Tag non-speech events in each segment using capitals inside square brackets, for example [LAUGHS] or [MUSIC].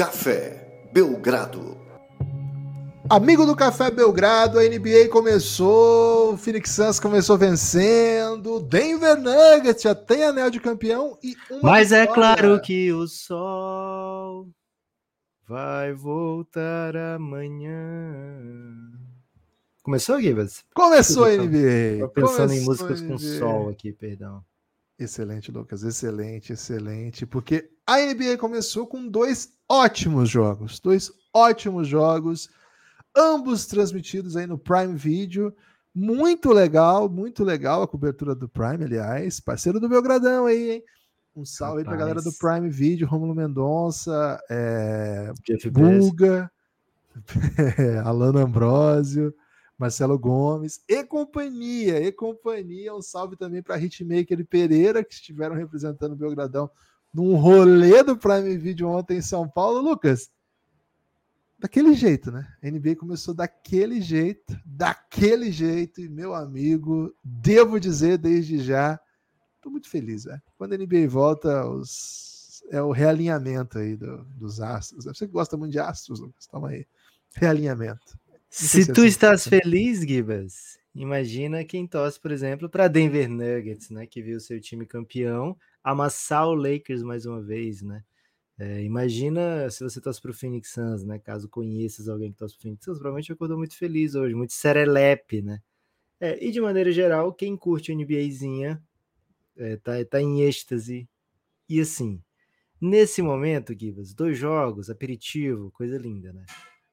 Café Belgrado. Amigo do Café Belgrado, a NBA começou, o Phoenix Suns começou vencendo, Denver Nuggets já tem anel de campeão e Mas é claro que o sol vai voltar amanhã. Começou, Gibas? Começou a NBA. Tô pensando Começou em músicas com NBA. sol aqui, perdão. Excelente, Lucas, excelente, excelente, porque a NBA começou com dois ótimos jogos, dois ótimos jogos, ambos transmitidos aí no Prime Video. Muito legal, muito legal a cobertura do Prime, aliás, parceiro do Belgradão aí, hein? Um salve aí pra Rapaz. galera do Prime Video, Romulo Mendonça, é, Jeff. Bulga, [LAUGHS] Alano Ambrosio, Marcelo Gomes e companhia, e companhia. Um salve também para Hitmaker e Pereira, que estiveram representando o Belgradão num rolê do Prime Video ontem em São Paulo. Lucas, daquele jeito, né? A NBA começou daquele jeito, daquele jeito, e meu amigo, devo dizer desde já, tô muito feliz, velho. Quando a NBA volta, os... é o realinhamento aí do- dos astros. Você que gosta muito de astros, Lucas, toma aí. Realinhamento. Se se tu estás feliz, Gibas, imagina quem torce, por exemplo, para Denver Nuggets, né? Que viu seu time campeão amassar o Lakers mais uma vez, né? É, imagina se você torce para o Phoenix Suns, né? Caso conheças alguém que torce para o Phoenix Suns, provavelmente acordou muito feliz hoje, muito serelepe, né? É, e de maneira geral, quem curte NBAzinha é, tá, tá em êxtase. E assim, nesse momento, Gibas, dois jogos, aperitivo, coisa linda, né?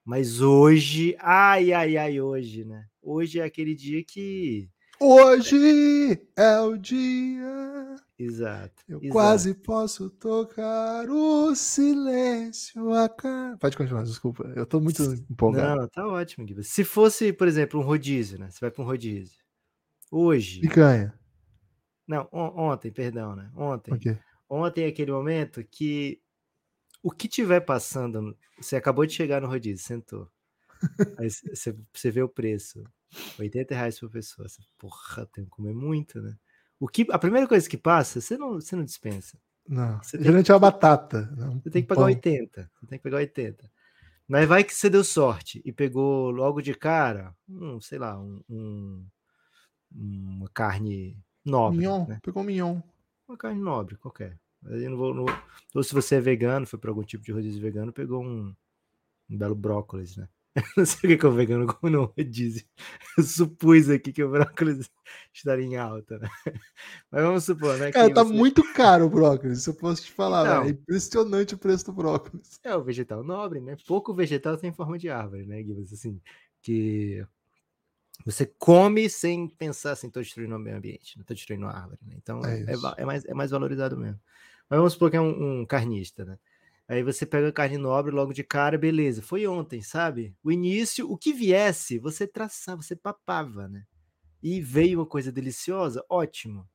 Mas hoje, ai, ai, ai, hoje, né? Hoje é aquele dia que. Hoje é o dia. Exato. Eu exato. quase posso tocar o silêncio. A ca... Pode continuar, desculpa. Eu tô muito empolgado. Não, tá ótimo, Gibas. Se fosse, por exemplo, um rodízio, né? Você vai para um rodízio. Hoje. Picanha. Não, on- ontem, perdão, né? Ontem. Ok. Ontem é aquele momento que o que tiver passando, você acabou de chegar no rodízio, sentou. Aí você, você vê o preço, 80 reais por pessoa. Você, porra, tem que comer muito, né? O que, a primeira coisa que passa, você não, você não dispensa. Não. Você Geralmente é uma batata. não, Você tem que pagar pão. 80. Você tem que pegar 80. Mas vai que você deu sorte e pegou logo de cara, um, sei lá, um, um- uma carne nobre. Mignon. né? Pegou mignon. Uma carne nobre, qualquer. Aí eu não vou, não vou- Ou se você é vegano, foi para algum tipo de rodízio vegano, pegou um, um belo brócolis, né? [LAUGHS] Não sei o que, que o vegano come no rodízio. Eu supus aqui que o brócolis [LAUGHS] estaria em alta, né? Mas vamos supor, né? Cara, tá você- muito caro o brócolis, eu posso te falar. Então. É impressionante o preço do brócolis. É o vegetal nobre, né? Pouco vegetal tem forma de árvore, né, Guilherme? Assim, que você come sem pensar assim, tô destruindo o meio ambiente, não tô destruindo a árvore, né? Então É é, é mais, é mais valorizado mesmo. Mas vamos supor que é um, um carnista, né? Aí você pega a carne nobre logo de cara, beleza. Foi ontem, sabe? O início, o que viesse, você traçava, você papava, né? E veio uma coisa deliciosa, ótimo.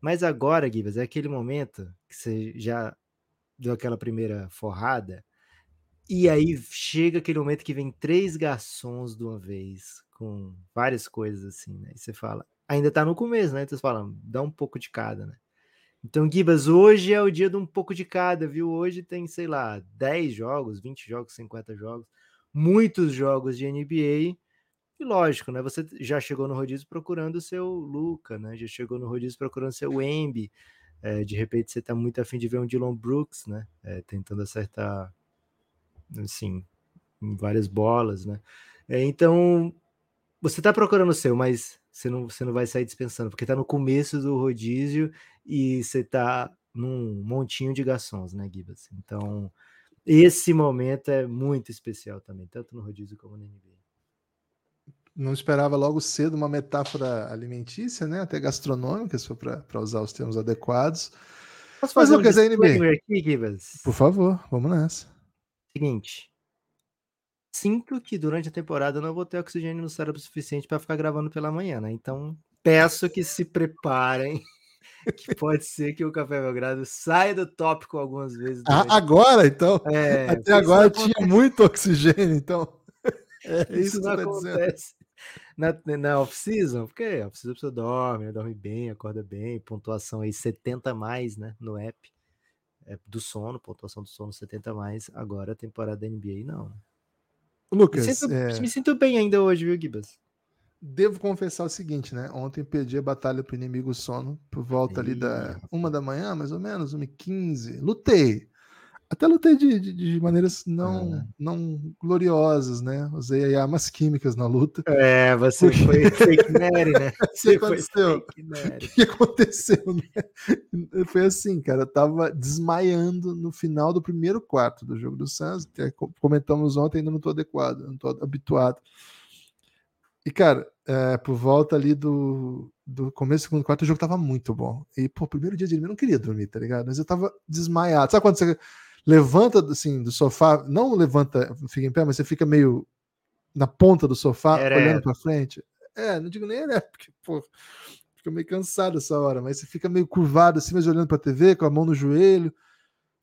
Mas agora, Gibas, é aquele momento que você já deu aquela primeira forrada, e aí chega aquele momento que vem três garçons de uma vez, com várias coisas assim, né? E você fala, ainda tá no começo, né? Então você fala, dá um pouco de cada, né? Então, Gibas, hoje é o dia de um pouco de cada, viu? Hoje tem, sei lá, 10 jogos, 20 jogos, 50 jogos, muitos jogos de NBA. E lógico, né? Você já chegou no rodízio procurando o seu Luca, né? Já chegou no rodízio procurando o seu Embi. É, de repente você tá muito afim de ver um Dylan Brooks, né? É, tentando acertar, assim, várias bolas, né? É, então, você tá procurando o seu, mas você não, você não vai sair dispensando, porque tá no começo do rodízio e você tá num montinho de garçons, né, Gibas? Então, esse momento é muito especial também, tanto no rodízio como no NBA. Não esperava logo cedo uma metáfora alimentícia, né? Até gastronômica, se for para usar os termos adequados. Posso Mas, fazer Lucas, um NBA. disclaimer aqui, Gibas? Por favor, vamos nessa. Seguinte. Sinto que durante a temporada eu não vou ter oxigênio no cérebro suficiente para ficar gravando pela manhã, né? Então, peço que se preparem, [LAUGHS] que pode ser que o Café Belgrado saia do tópico algumas vezes. Ah, agora, então? É, Até agora tinha muito oxigênio, então. [LAUGHS] É [LAUGHS] isso Isso não você tá dizendo. acontece na, na off-season, porque off-season a pessoa dorme, né, dorme bem, acorda bem, pontuação aí 70 a mais, né, no app. é do sono, pontuação do sono 70 mais, agora a temporada da NBA não. Lucas, me sinto, é, me sinto bem ainda hoje, viu, Gibas? devo confessar o seguinte, né? Ontem perdi a batalha pro inimigo sono por volta ali da uma da manhã, mais ou menos, 1 e 15 Lutei. Até lutei de, de, de maneiras não, Ah. não gloriosas, né? Usei aí armas químicas na luta. É, você Porque- foi fake Mary, né? [LAUGHS] O que Você foi aconteceu? O que aconteceu, né? [LAUGHS] Foi assim, cara, eu tava desmaiando no final do primeiro quarto do jogo do Suns, que é co- comentamos ontem, ainda não tô adequado, não tô habituado. E, cara, é, por volta ali do, do começo do segundo quarto, o jogo tava muito bom. E, pô, primeiro dia de anime eu não queria dormir, tá ligado? Mas eu tava desmaiado. Sabe quando você levanta, assim, do sofá, não levanta, fica em pé, mas você fica meio na ponta do sofá, Ereto. olhando pra frente? É, não digo nem ereto, porque, pô, fica meio cansado essa hora, mas você fica meio curvado assim, mas olhando pra TV, com a mão no joelho,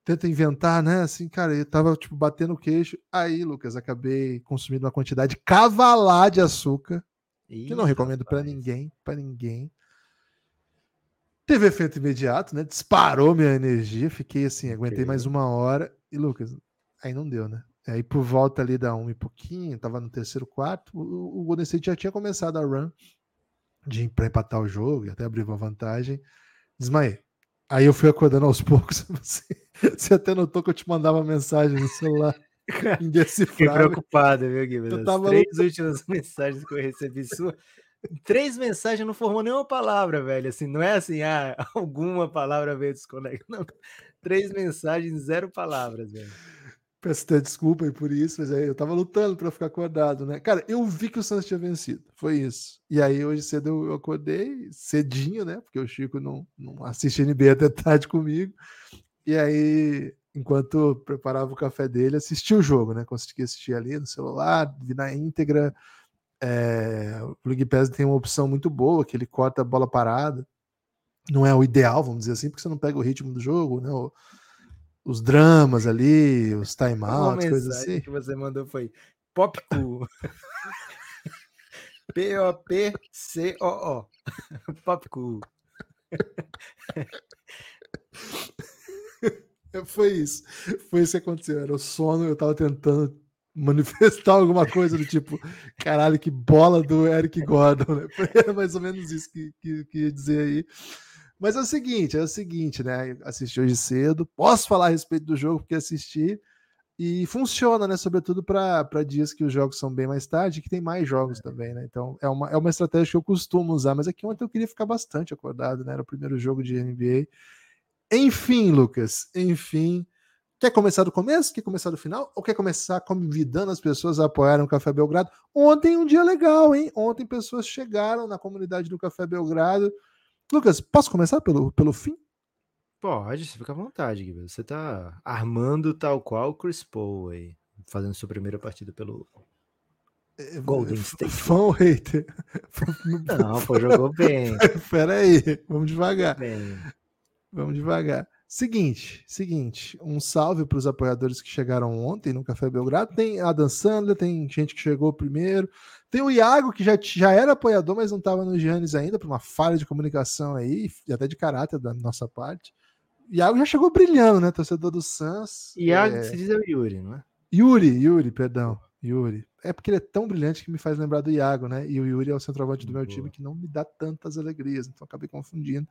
tenta inventar, né? Assim, cara, eu tava, tipo, batendo o queixo. Aí, Lucas, acabei consumindo uma quantidade cavalar de açúcar, que não recomendo pra rapaz. ninguém, pra ninguém. Teve efeito imediato, né? Disparou minha energia, fiquei assim, aguentei mais uma hora. E, Lucas, aí não deu, né? Aí por volta ali da uma e pouquinho, tava no terceiro quarto, o, o Golden State já tinha começado a run de para empatar o jogo e até abrir uma vantagem. Desmaiei. Aí eu fui acordando aos poucos. [LAUGHS] Você, você até notou que eu te mandava mensagem no celular [LAUGHS] Fiquei indecifrável. preocupado, viu, Guilherme? Eu As tava três últimas [LAUGHS] mensagens que eu recebi sua. Três mensagens não formou nenhuma palavra, velho. Assim, não é assim, ah, [LAUGHS] alguma palavra veio desconectada. Não. Três mensagens, zero palavras, velho. Peço até desculpa aí por isso, mas aí eu tava lutando pra ficar acordado, né? Cara, eu vi que o Santos tinha vencido. Foi isso. E aí hoje cedo eu- acordei, cedinho, né? Porque o Chico não, não assiste NBA até [LAUGHS] tarde comigo. E aí, enquanto preparava o café dele, assisti o jogo, né? Consegui assistir ali no celular, vi na íntegra. É, o League Pass tem uma opção muito boa, que ele corta a bola parada. Não é o ideal, vamos dizer assim, porque você não pega o ritmo do jogo, né? O- os dramas ali, os [LAUGHS] timeouts, coisas assim. que você mandou foi Pop Cool. [LAUGHS] P-O-P-C-O-O. [LAUGHS] Pop Cool. É, Foi isso. Foi isso que aconteceu. Era o sono, eu tava tentando manifestar alguma coisa do tipo, caralho, que bola do Eric Gordon, né? [LAUGHS] Era mais ou menos isso que, que, que ia dizer aí. Mas é o seguinte, é o seguinte, né? Assisti hoje cedo, posso falar a respeito do jogo porque assisti e funciona, né? Sobretudo para dias que os jogos são bem mais tarde que tem mais jogos também, né? Então é uma, é uma estratégia que eu costumo usar, mas aqui ontem eu queria ficar bastante acordado, né? Era o primeiro jogo de NBA. Enfim, Lucas, enfim. Quer começar do começo? Quer começar do final? Ou quer começar convidando as pessoas a apoiarem o Café Belgrado? Ontem um dia legal, hein? Ontem pessoas chegaram na comunidade do Café Belgrado. Lucas, posso começar pelo, pelo fim? Pode, você fica à vontade, Guilherme. Você tá armando tal qual o Chris Paul aí, fazendo sua primeira partida pelo Golden State. [LAUGHS] Fã ou hater? Não, pô, jogou [LAUGHS] bem. Pera aí, vamos devagar. bem. Vamos devagar. Seguinte, seguinte, um salve para os apoiadores que chegaram ontem no Café Belgrado. Tem a Dan Sandler, tem gente que chegou primeiro. Tem o Iago, que já, já era apoiador, mas não estava no Giannis ainda, por uma falha de comunicação aí, e até de caráter da nossa parte. Iago já chegou brilhando, né? Torcedor do Suns. Iago É, se diz é o Yuri, não é? Yuri, Yuri, perdão. Yuri. É porque ele é tão brilhante que me faz lembrar do Iago, né? E o Yuri é o centroavante do meu Boa. time que não me dá tantas alegrias, então acabei confundindo.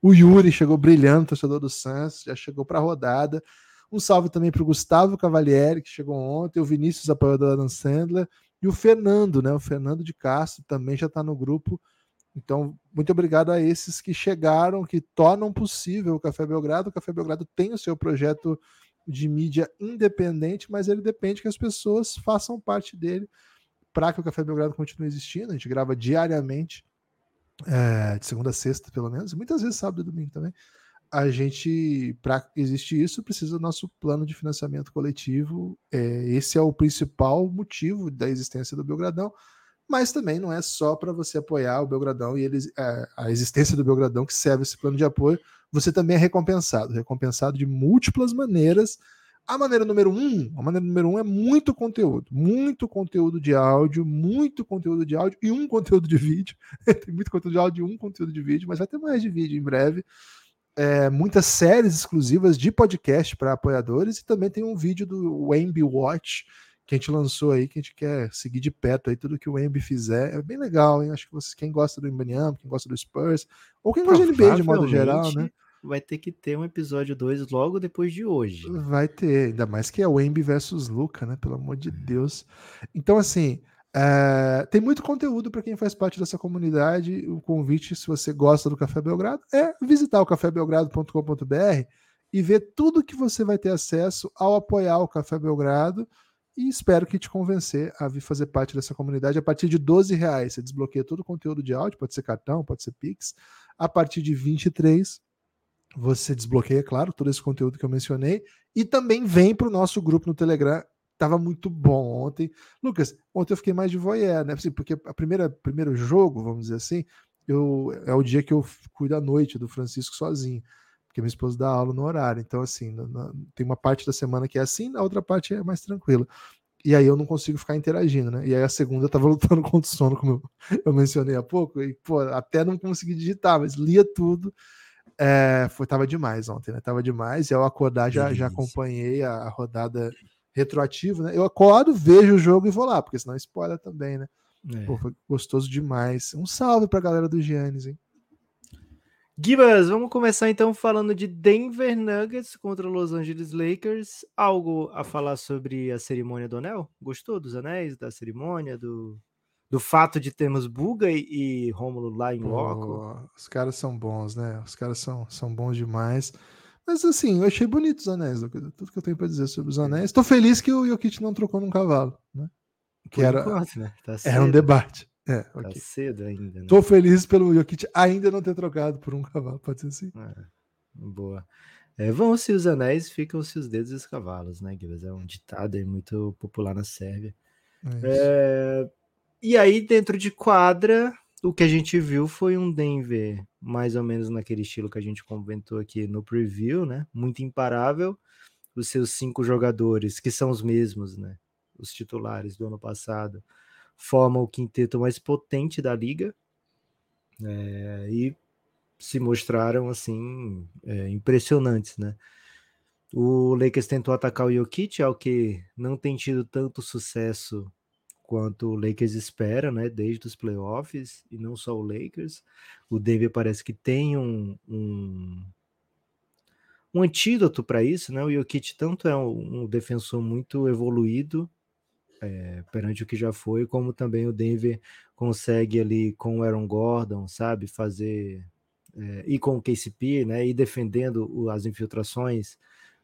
O Yuri chegou brilhando, torcedor do Suns, já chegou para a rodada. Um salve também para o Gustavo Cavalieri, que chegou ontem, o Vinícius, apoiador da Dan Sandler, e o Fernando, né? O Fernando de Castro também já está no grupo. Então, muito obrigado a esses que chegaram, que tornam possível o Café Belgrado. O Café Belgrado tem o seu projeto de mídia independente, mas ele depende que as pessoas façam parte dele para que o Café Belgrado continue existindo. A gente grava diariamente, é, de segunda a sexta, pelo menos, e muitas vezes sábado e domingo também. A gente, para existir isso, precisa do nosso plano de financiamento coletivo. É, esse é o principal motivo da existência do Belgradão, mas também não é só para você apoiar o Belgradão e eles, é, a existência do Belgradão que serve esse plano de apoio. Você também é recompensado, recompensado de múltiplas maneiras. A maneira número um, a maneira número um é muito conteúdo, muito conteúdo de áudio, muito conteúdo de áudio e um conteúdo de vídeo. [LAUGHS] Tem muito conteúdo de áudio e um conteúdo de vídeo, mas vai ter mais de vídeo em breve. é, muitas séries exclusivas de podcast para apoiadores e também tem um vídeo do Wemby Watch que a gente lançou aí, que a gente quer seguir de perto aí tudo que o Wemby fizer. É bem legal, hein? Acho que vocês, quem gosta do Ibaniam, quem gosta do Spurs, ou quem gosta de NBA de modo geral, né? Vai ter que ter um episódio 2 logo depois de hoje. Vai ter, ainda mais que é o Wemby versus Luca, né? Pelo amor de Deus. Então, assim, é, tem muito conteúdo para quem faz parte dessa comunidade. O convite, se você gosta do Café Belgrado, é visitar o cafébelgrado.com.br e ver tudo que você vai ter acesso ao apoiar o Café Belgrado. E espero que te convencer a vir fazer parte dessa comunidade. A partir de 12 reais, você desbloqueia todo o conteúdo de áudio, pode ser cartão, pode ser Pix. A partir de 23, você desbloqueia, claro, todo esse conteúdo que eu mencionei. E também vem para o nosso grupo no Telegram Tava muito bom ontem. Lucas, ontem eu fiquei mais de voyeur, né? Assim, porque a primeira primeiro jogo, vamos dizer assim, eu, é o dia que eu cuido à noite do Francisco sozinho, porque minha esposa dá aula no horário. Então, assim, na, na, tem uma parte da semana que é assim, a outra parte é mais tranquila. E aí eu não consigo ficar interagindo, né? E aí a segunda eu tava [LAUGHS] lutando contra o sono, como eu, eu mencionei há pouco, e, pô, até não consegui digitar, mas lia tudo. É, foi, tava demais ontem, né? Tava demais. E ao acordar já, já acompanhei a, a rodada retroativo, né? Eu acordo, vejo o jogo e vou lá, porque senão spoiler também, né? É. Pô, foi gostoso demais. Um salve pra galera do Giannis, hein? Gibas, vamos começar então falando de Denver Nuggets contra Los Angeles Lakers. Algo a falar sobre a cerimônia do anel? Gostou dos anéis, da cerimônia, do, do fato de termos Buga e, e Rômulo lá em loco? Os caras são bons, né? Os caras são, são bons demais. Mas assim, eu achei bonito os anéis, tudo que eu tenho para dizer sobre os anéis. Estou feliz que o Jokic não trocou num cavalo, né? Que era, enquanto, né? tá era um debate. É, tá okay. cedo ainda. Né? Tô feliz pelo Jokic ainda não ter trocado por um cavalo, pode ser assim. É, boa. É, vão-se os anéis, ficam-se os dedos e os cavalos, né, Guilherme? É um ditado aí muito popular na Sérvia. É é, e aí, dentro de quadra, o que a gente viu foi um Denver mais ou menos naquele estilo que a gente comentou aqui no preview, né? Muito imparável. Os seus cinco jogadores, que são os mesmos, né? Os titulares do ano passado, formam o quinteto mais potente da liga é, e se mostraram assim é, impressionantes, né? O Lakers tentou atacar o Jokic, ao que não tem tido tanto sucesso quanto o Lakers espera, né, desde os playoffs, e não só o Lakers. O Denver parece que tem um, um, um antídoto para isso, né? O Jokic tanto é um, um defensor muito evoluído é, perante o que já foi, como também o Denver consegue ali com o Aaron Gordon, sabe, fazer é, e com o KCP, né, e defendendo as infiltrações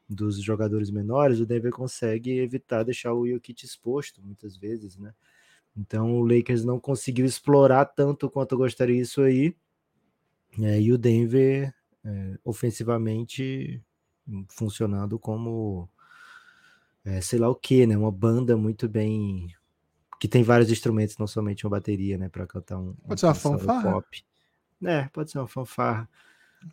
dos jogadores menores, o Denver consegue evitar deixar o Jokic exposto muitas vezes, né? Então o Lakers não conseguiu explorar tanto quanto gostaria isso aí. É, e o Denver é, ofensivamente funcionando como é, sei lá o que, né? Uma banda muito bem que tem vários instrumentos, não somente uma bateria, né? Para cantar um. Pode um ser uma fanfarra. Pop. É, pode ser uma fanfarra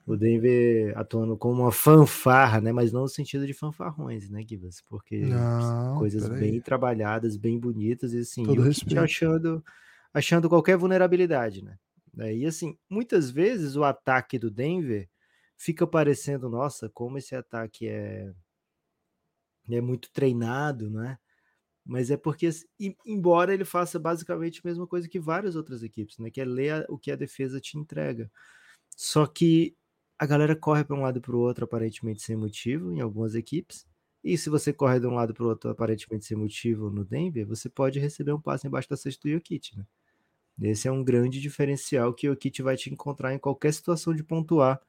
o Denver atuando como uma fanfarra, né? Mas não no sentido de fanfarrões, né, Gibas? Porque não, coisas bem trabalhadas, bem bonitas e assim, Todo e achando, achando qualquer vulnerabilidade, né? E assim, muitas vezes o ataque do Denver fica parecendo, nossa, como esse ataque é é muito treinado, né? Mas é porque, assim, embora ele faça basicamente a mesma coisa que várias outras equipes, né? Que é ler o que a defesa te entrega. Só que a galera corre para um lado para o outro aparentemente sem motivo em algumas equipes. E se você corre de um lado para o outro aparentemente sem motivo no Denver, você pode receber um passe embaixo da cesta do Jokic, né? Esse é um grande diferencial que o Jokic vai te encontrar em qualquer situação de pontuar.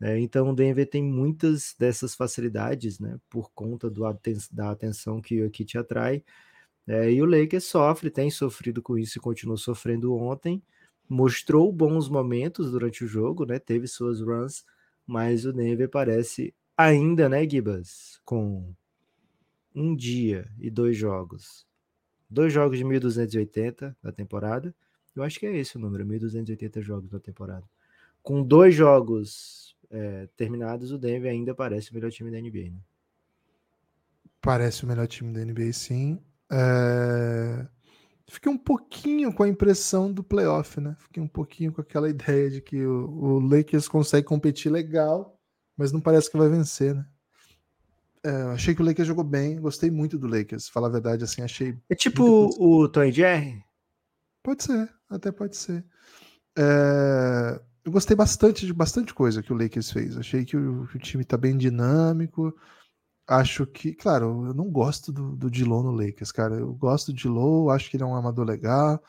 Né? Então o Denver tem muitas dessas facilidades, né? Por conta do, da atenção que o Jokic atrai. É, e o Lakers sofre, tem sofrido com isso e continuou sofrendo ontem mostrou bons momentos durante o jogo, né? Teve suas runs, mas o Denver parece ainda, né, Gibas, com um dia e dois jogos. Dois jogos de 1280 na temporada. Eu acho que é esse o número, 1280 jogos na temporada. Com dois jogos é, terminados, o Denver ainda parece o melhor time da NBA, né? Parece o melhor time da NBA, sim. É fiquei um pouquinho com a impressão do playoff, né? Fiquei um pouquinho com aquela [LAUGHS] ideia de que o, o Lakers consegue competir legal, mas não parece que vai vencer, né? É, achei que o Lakers jogou bem, gostei muito do Lakers, falar a verdade, assim, achei. É tipo o Tom Jerry? Pode ser, até pode ser. É, eu gostei bastante de bastante coisa que o Lakers fez. Achei que o, que o time tá bem dinâmico. Acho que, claro, eu não gosto do, do no Lakers, cara. Eu gosto do Dilo, acho que ele é um amador legal,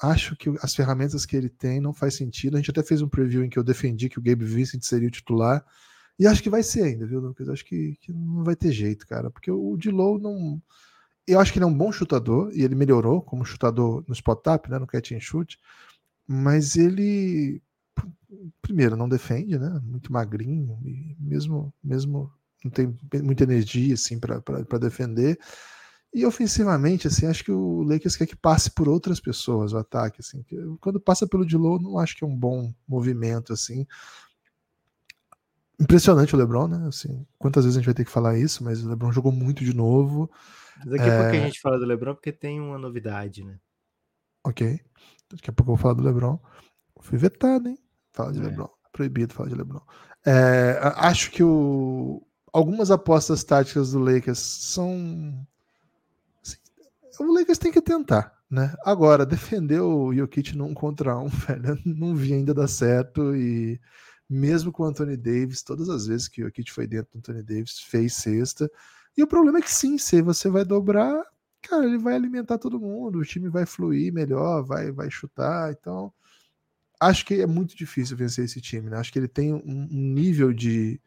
acho que as ferramentas que ele tem não faz sentido. A gente até fez um preview em que eu defendi que o Gabe Vincent seria o titular. E acho que vai ser ainda, viu, Lucas? Acho que, que não vai ter jeito, cara. Porque o Dilo não. Eu acho que ele é um bom chutador e ele melhorou como chutador no spot-up, né, no catch and shoot. Mas ele, primeiro, não defende, né? Muito magrinho, e mesmo, mesmo não tem muita energia assim para defender. E ofensivamente, assim, acho que o Lakers quer que passe por outras pessoas o ataque, assim. Quando passa pelo Dilow, não acho que é um bom movimento, assim. Impressionante o LeBron, né? Assim, quantas vezes a gente vai ter que falar isso, mas o LeBron jogou muito de novo. Daqui a é... pouco a gente fala do LeBron porque tem uma novidade, né? Ok. Daqui a pouco eu vou falar do LeBron. Fui vetado, hein? Fala de é. LeBron. Proibido falar de LeBron. É, acho que o, algumas apostas táticas do Lakers são. Assim, o Lakers tem que tentar, né? Agora, [LAUGHS] defender o Jokic num contra um, [LAUGHS] velho, não vi ainda dar certo. E mesmo com o Anthony Davis, todas as vezes que o Jokic foi dentro do Anthony Davis, fez cesta. E o problema é que sim, se você vai dobrar, cara, ele vai alimentar todo mundo, o time vai fluir melhor, vai, vai chutar. Então, acho que é muito difícil vencer esse time. Né? Acho que ele tem um, um nível de,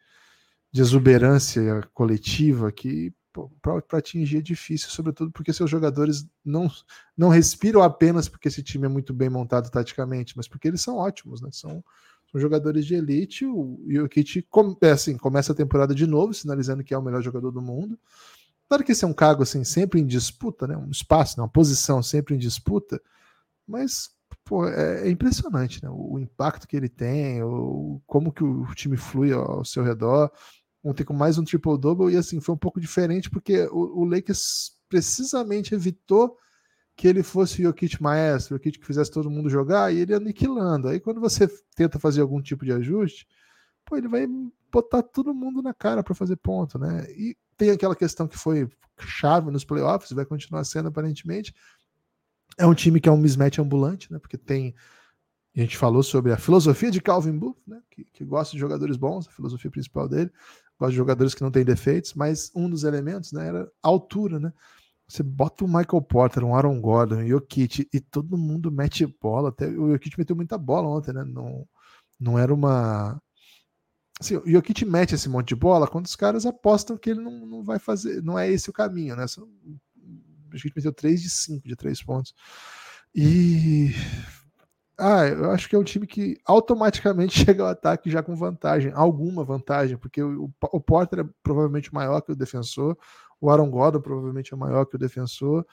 de exuberância coletiva que para atingir é difícil, sobretudo porque seus jogadores não, não respiram apenas porque esse time é muito bem montado taticamente, mas porque eles são ótimos, né? São, são jogadores de elite. O Jokic é assim, começa a temporada de novo, sinalizando que é o melhor jogador do mundo. Claro que esse é um cargo assim, sempre em disputa, né? um espaço, né? uma posição sempre em disputa, mas pô, é, é, impressionante né? o, impacto que ele tem, o, como que o time flui ao, ao seu redor. Ontem com mais um triple-double, e assim, foi um pouco diferente, porque o, o Lakers precisamente evitou que ele fosse o Jokic maestro, o Jokic que fizesse todo mundo jogar, e ele aniquilando. Aí quando você tenta fazer algum tipo de ajuste, pô, ele vai botar todo mundo na cara para fazer ponto, né? E tem aquela questão que foi chave nos playoffs, vai continuar sendo aparentemente. É um time que é um mismatch ambulante, né? Porque tem. A gente falou sobre a filosofia de Calvin Booth, né? Que, que gosta de jogadores bons, a filosofia principal dele, gosta de jogadores que não têm defeitos, mas um dos elementos né, era a altura, né? Você bota o Michael Porter, um Aaron Gordon, o Jokic, e todo mundo mete bola. Até o Jokic meteu muita bola ontem, né? Não, não era uma Assim, o Jokic mete esse monte de bola quando os caras apostam que ele não, não vai fazer, não é esse o caminho, né? Só, o Jokic meteu 3 de 5 de 3 pontos. E. Ah, eu acho que é um time que automaticamente [LAUGHS] chega ao ataque já com vantagem, alguma vantagem, porque o, o Porter é provavelmente maior que o defensor, o Aaron Gordon provavelmente é maior que o defensor.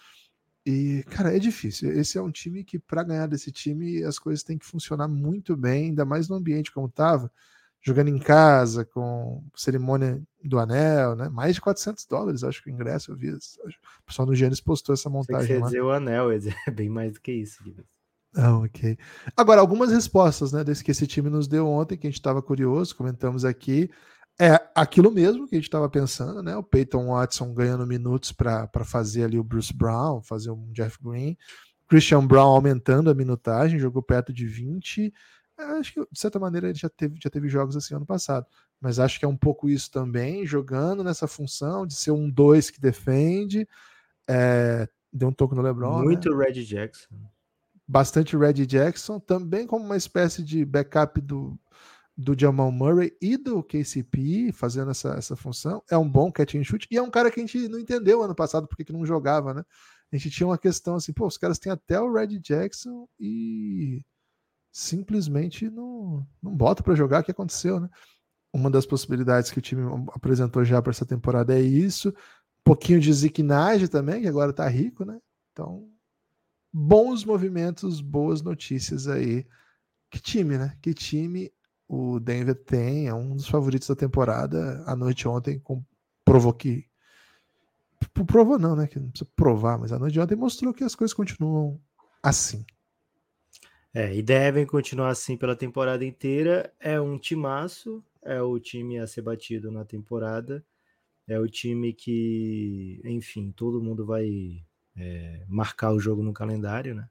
E, cara, é difícil. Esse é um time que, para ganhar desse time, as coisas têm que funcionar muito bem, ainda mais no ambiente como estava jogando em casa, com cerimônia do anel, né? Mais de 400 dólares, acho que o ingresso eu vi. O pessoal do Gênesis postou essa montagem Você lá. dizer o anel, [LAUGHS] é bem mais do que isso. Ah, ok. Agora, algumas respostas, né, desse que esse time nos deu ontem, que a gente estava curioso, comentamos aqui. É aquilo mesmo que a gente estava pensando, né? O Peyton Watson ganhando minutos para fazer ali o Bruce Brown, fazer um Jeff Green. Christian Brown aumentando a minutagem, jogou perto de 20. Acho que, de certa maneira, ele já teve, já teve jogos assim ano passado. Mas acho que é um pouco isso também, jogando nessa função de ser um 2 que defende. É, deu um toque no LeBron. Né? Muito né? Red Jackson. Bastante Red Jackson, também como uma espécie de backup do, do Jamal Murray e do KCP, fazendo essa, essa função. É um bom catch and shoot. E é um cara que a gente não entendeu ano passado porque que não jogava, né? A gente tinha uma questão assim, pô, os caras têm até o Red Jackson e simplesmente não, não bota para jogar. O que aconteceu, né? Uma das possibilidades que o time apresentou já para essa temporada é isso. Um pouquinho de ziquinagem também, que agora tá rico, né? Então, bons movimentos, boas notícias aí. Que time, né? Que time o Denver tem, é um dos favoritos da temporada. A noite ontem com, provou que. Provou não, né? Que não precisa provar, mas a noite ontem mostrou que as coisas continuam assim. É, e devem continuar assim pela temporada inteira. É um timaço. é o time a ser batido na temporada, é o time que, enfim, todo mundo vai é, marcar o jogo no calendário, né?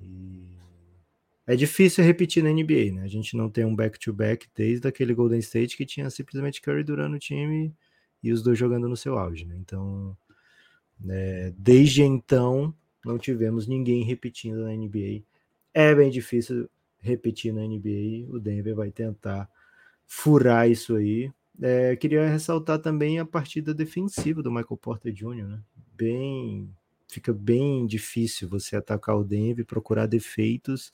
E é difícil repetir na NBA, né? A gente não tem um back-to-back -back desde aquele Golden State que tinha simplesmente Curry durando o time e os dois jogando no seu auge, né? Então, é, desde então, não tivemos ninguém repetindo na NBA. É bem difícil repetir na NBA. O Denver vai tentar furar isso aí. É, queria ressaltar também a partida defensiva do Michael Porter Jr., né? Bem, fica bem difícil você atacar o Denver, procurar defeitos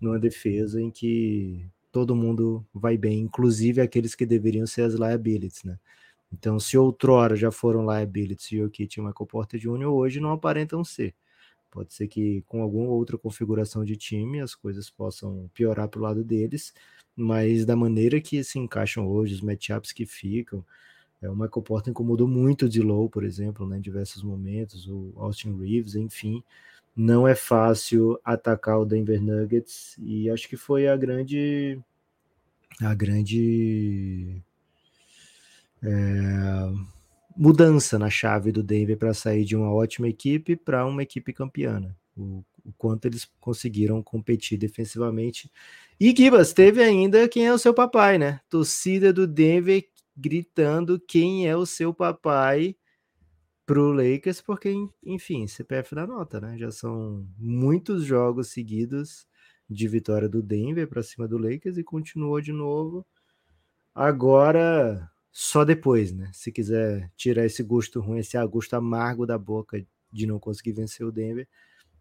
numa defesa em que todo mundo vai bem, inclusive aqueles que deveriam ser as liabilities, né? Então, se outrora já foram liabilities o Kit e Michael Porter Jr., hoje não aparentam ser. Pode ser que com alguma outra configuração de time as coisas possam piorar para o lado deles, mas da maneira que se encaixam hoje, os matchups que ficam, é, o Michael Porter incomodou muito de low, por exemplo, né, em diversos momentos, o Austin Reeves, enfim, não é fácil atacar o Denver Nuggets e acho que foi a grande a grande é, mudança na chave do Denver para sair de uma ótima equipe para uma equipe campeã. Né? O, o, quanto eles conseguiram competir defensivamente. E Gibas, teve ainda quem é o seu papai, né? Torcida do Denver gritando quem é o seu papai pro Lakers, porque, enfim, CPF da nota, né? Já são muitos jogos seguidos de vitória do Denver para cima do Lakers e continuou de novo. Agora só depois, né? Se quiser tirar esse gosto ruim, esse gosto amargo da boca de não conseguir vencer o Denver,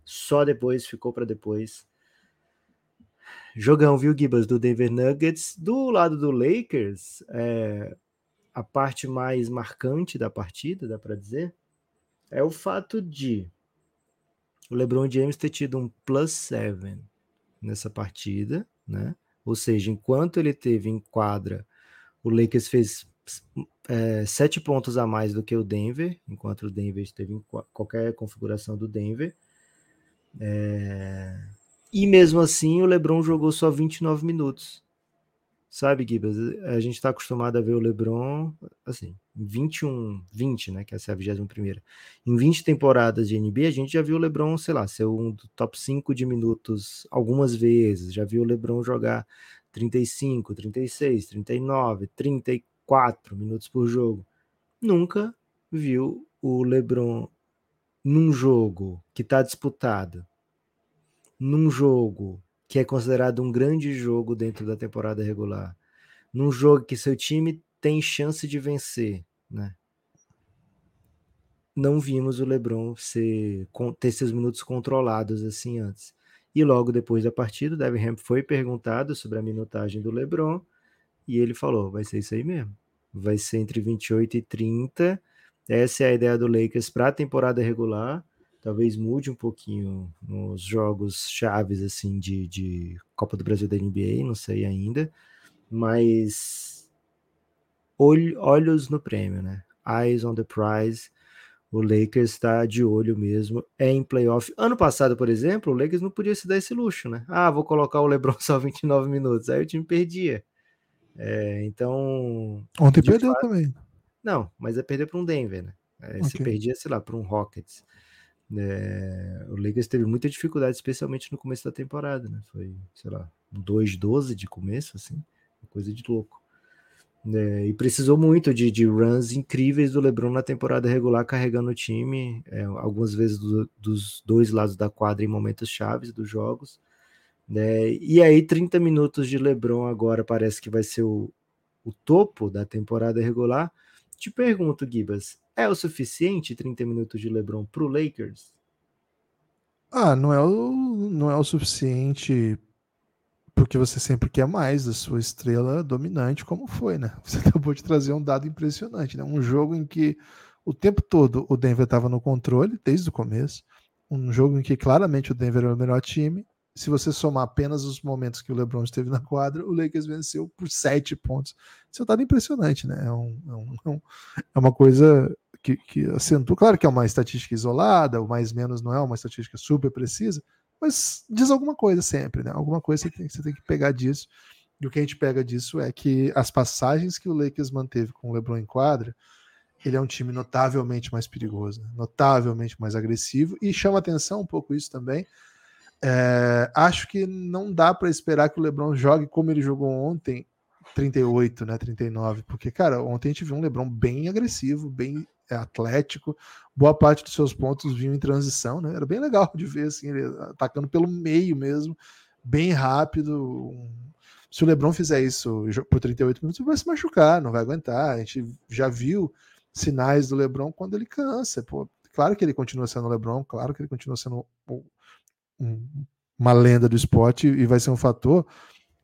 só depois ficou para depois. Jogão, viu, Gibas, do Denver Nuggets. Do lado do Lakers, é, a parte mais marcante da partida, dá para dizer, é o fato de o LeBron James ter tido um plus 7 nessa partida, né? Ou seja, enquanto ele teve em quadra, o Lakers fez é, sete pontos a mais do que o Denver, enquanto o Denver esteve em qualquer configuração do Denver. É, e mesmo assim, o LeBron jogou só 29 minutos. Sabe, Gibas? A gente está acostumado a ver o LeBron assim, em 21, 20, né? Que essa é a 21 primeira. Em 20 temporadas de NBA, a gente já viu o LeBron, sei lá, ser um do top 5 de minutos algumas vezes. Já viu o LeBron jogar 35, 36, 39, 34 4 minutos por jogo, nunca viu o LeBron num jogo que está disputado, num jogo que é considerado um grande jogo dentro da temporada regular, num jogo que seu time tem chance de vencer, né? Não vimos o LeBron ser, ter seus minutos controlados assim antes. E logo depois da partida, o Devin Ham foi perguntado sobre a minutagem do LeBron e ele falou: vai ser isso aí mesmo. Vai ser entre 28 e 30. Essa é a ideia do Lakers para a temporada regular. Talvez mude um pouquinho nos jogos chaves assim de, de Copa do Brasil da NBA, não sei ainda. Mas olhos no prêmio, né? Eyes on the prize. O Lakers está de olho mesmo, é em playoff. Ano passado, por exemplo, o Lakers não podia se dar esse luxo, né? Ah, vou colocar o LeBron [LAUGHS] só 29 minutos. Aí o time perdia. É, então. Ontem perdeu fato, também. Não, mas é perder para um Denver, né? É, okay. Se perdia, sei lá, para um Rockets. É, o Lakers teve muita dificuldade, especialmente no começo da temporada, né? Foi, sei lá, um 2-12 de começo, assim, coisa de louco. É, e precisou muito de, de, runs incríveis do LeBron na temporada regular, carregando o time, é, algumas vezes do, dos dois lados da quadra em momentos chaves dos jogos. Né? E aí, 30 minutos de LeBron agora parece que vai ser o, o topo da temporada regular. Te pergunto, Gibas, é o suficiente 30 minutos de LeBron para o Lakers? Ah, não é o, não é o suficiente porque você sempre quer mais da sua estrela dominante, como foi, né? [LAUGHS] Você acabou de trazer um dado impressionante, né? Um jogo em que o tempo todo o Denver estava no controle, desde o começo. Um jogo em que claramente o Denver era o melhor time se você somar apenas os momentos que o LeBron esteve na quadra, o Lakers venceu por sete pontos. Isso é um dado impressionante, né? É, um, é, um, é, é uma coisa que, que acentua. Claro que é uma estatística isolada, o mais menos não é uma estatística super precisa, mas diz alguma coisa sempre, né? Alguma coisa você tem, você tem que pegar disso. E o que a gente pega disso é que as passagens que o Lakers manteve com o LeBron em quadra, ele é um time notavelmente mais perigoso, né? notavelmente mais agressivo e chama atenção um pouco isso também. É, acho que não dá para esperar que o LeBron jogue como ele jogou ontem, 38, né, 39, porque cara, ontem a gente viu um LeBron bem agressivo, bem é, atlético, boa parte dos seus pontos vinham em transição, né? Era bem legal de ver assim, ele atacando pelo meio mesmo, bem rápido, se o LeBron fizer isso por 38 minutos, ele vai se machucar, não vai aguentar. A gente já viu sinais do LeBron quando ele cansa. Pô, claro que ele continua sendo o LeBron, claro que ele continua sendo um, uma lenda do esporte e vai ser um fator,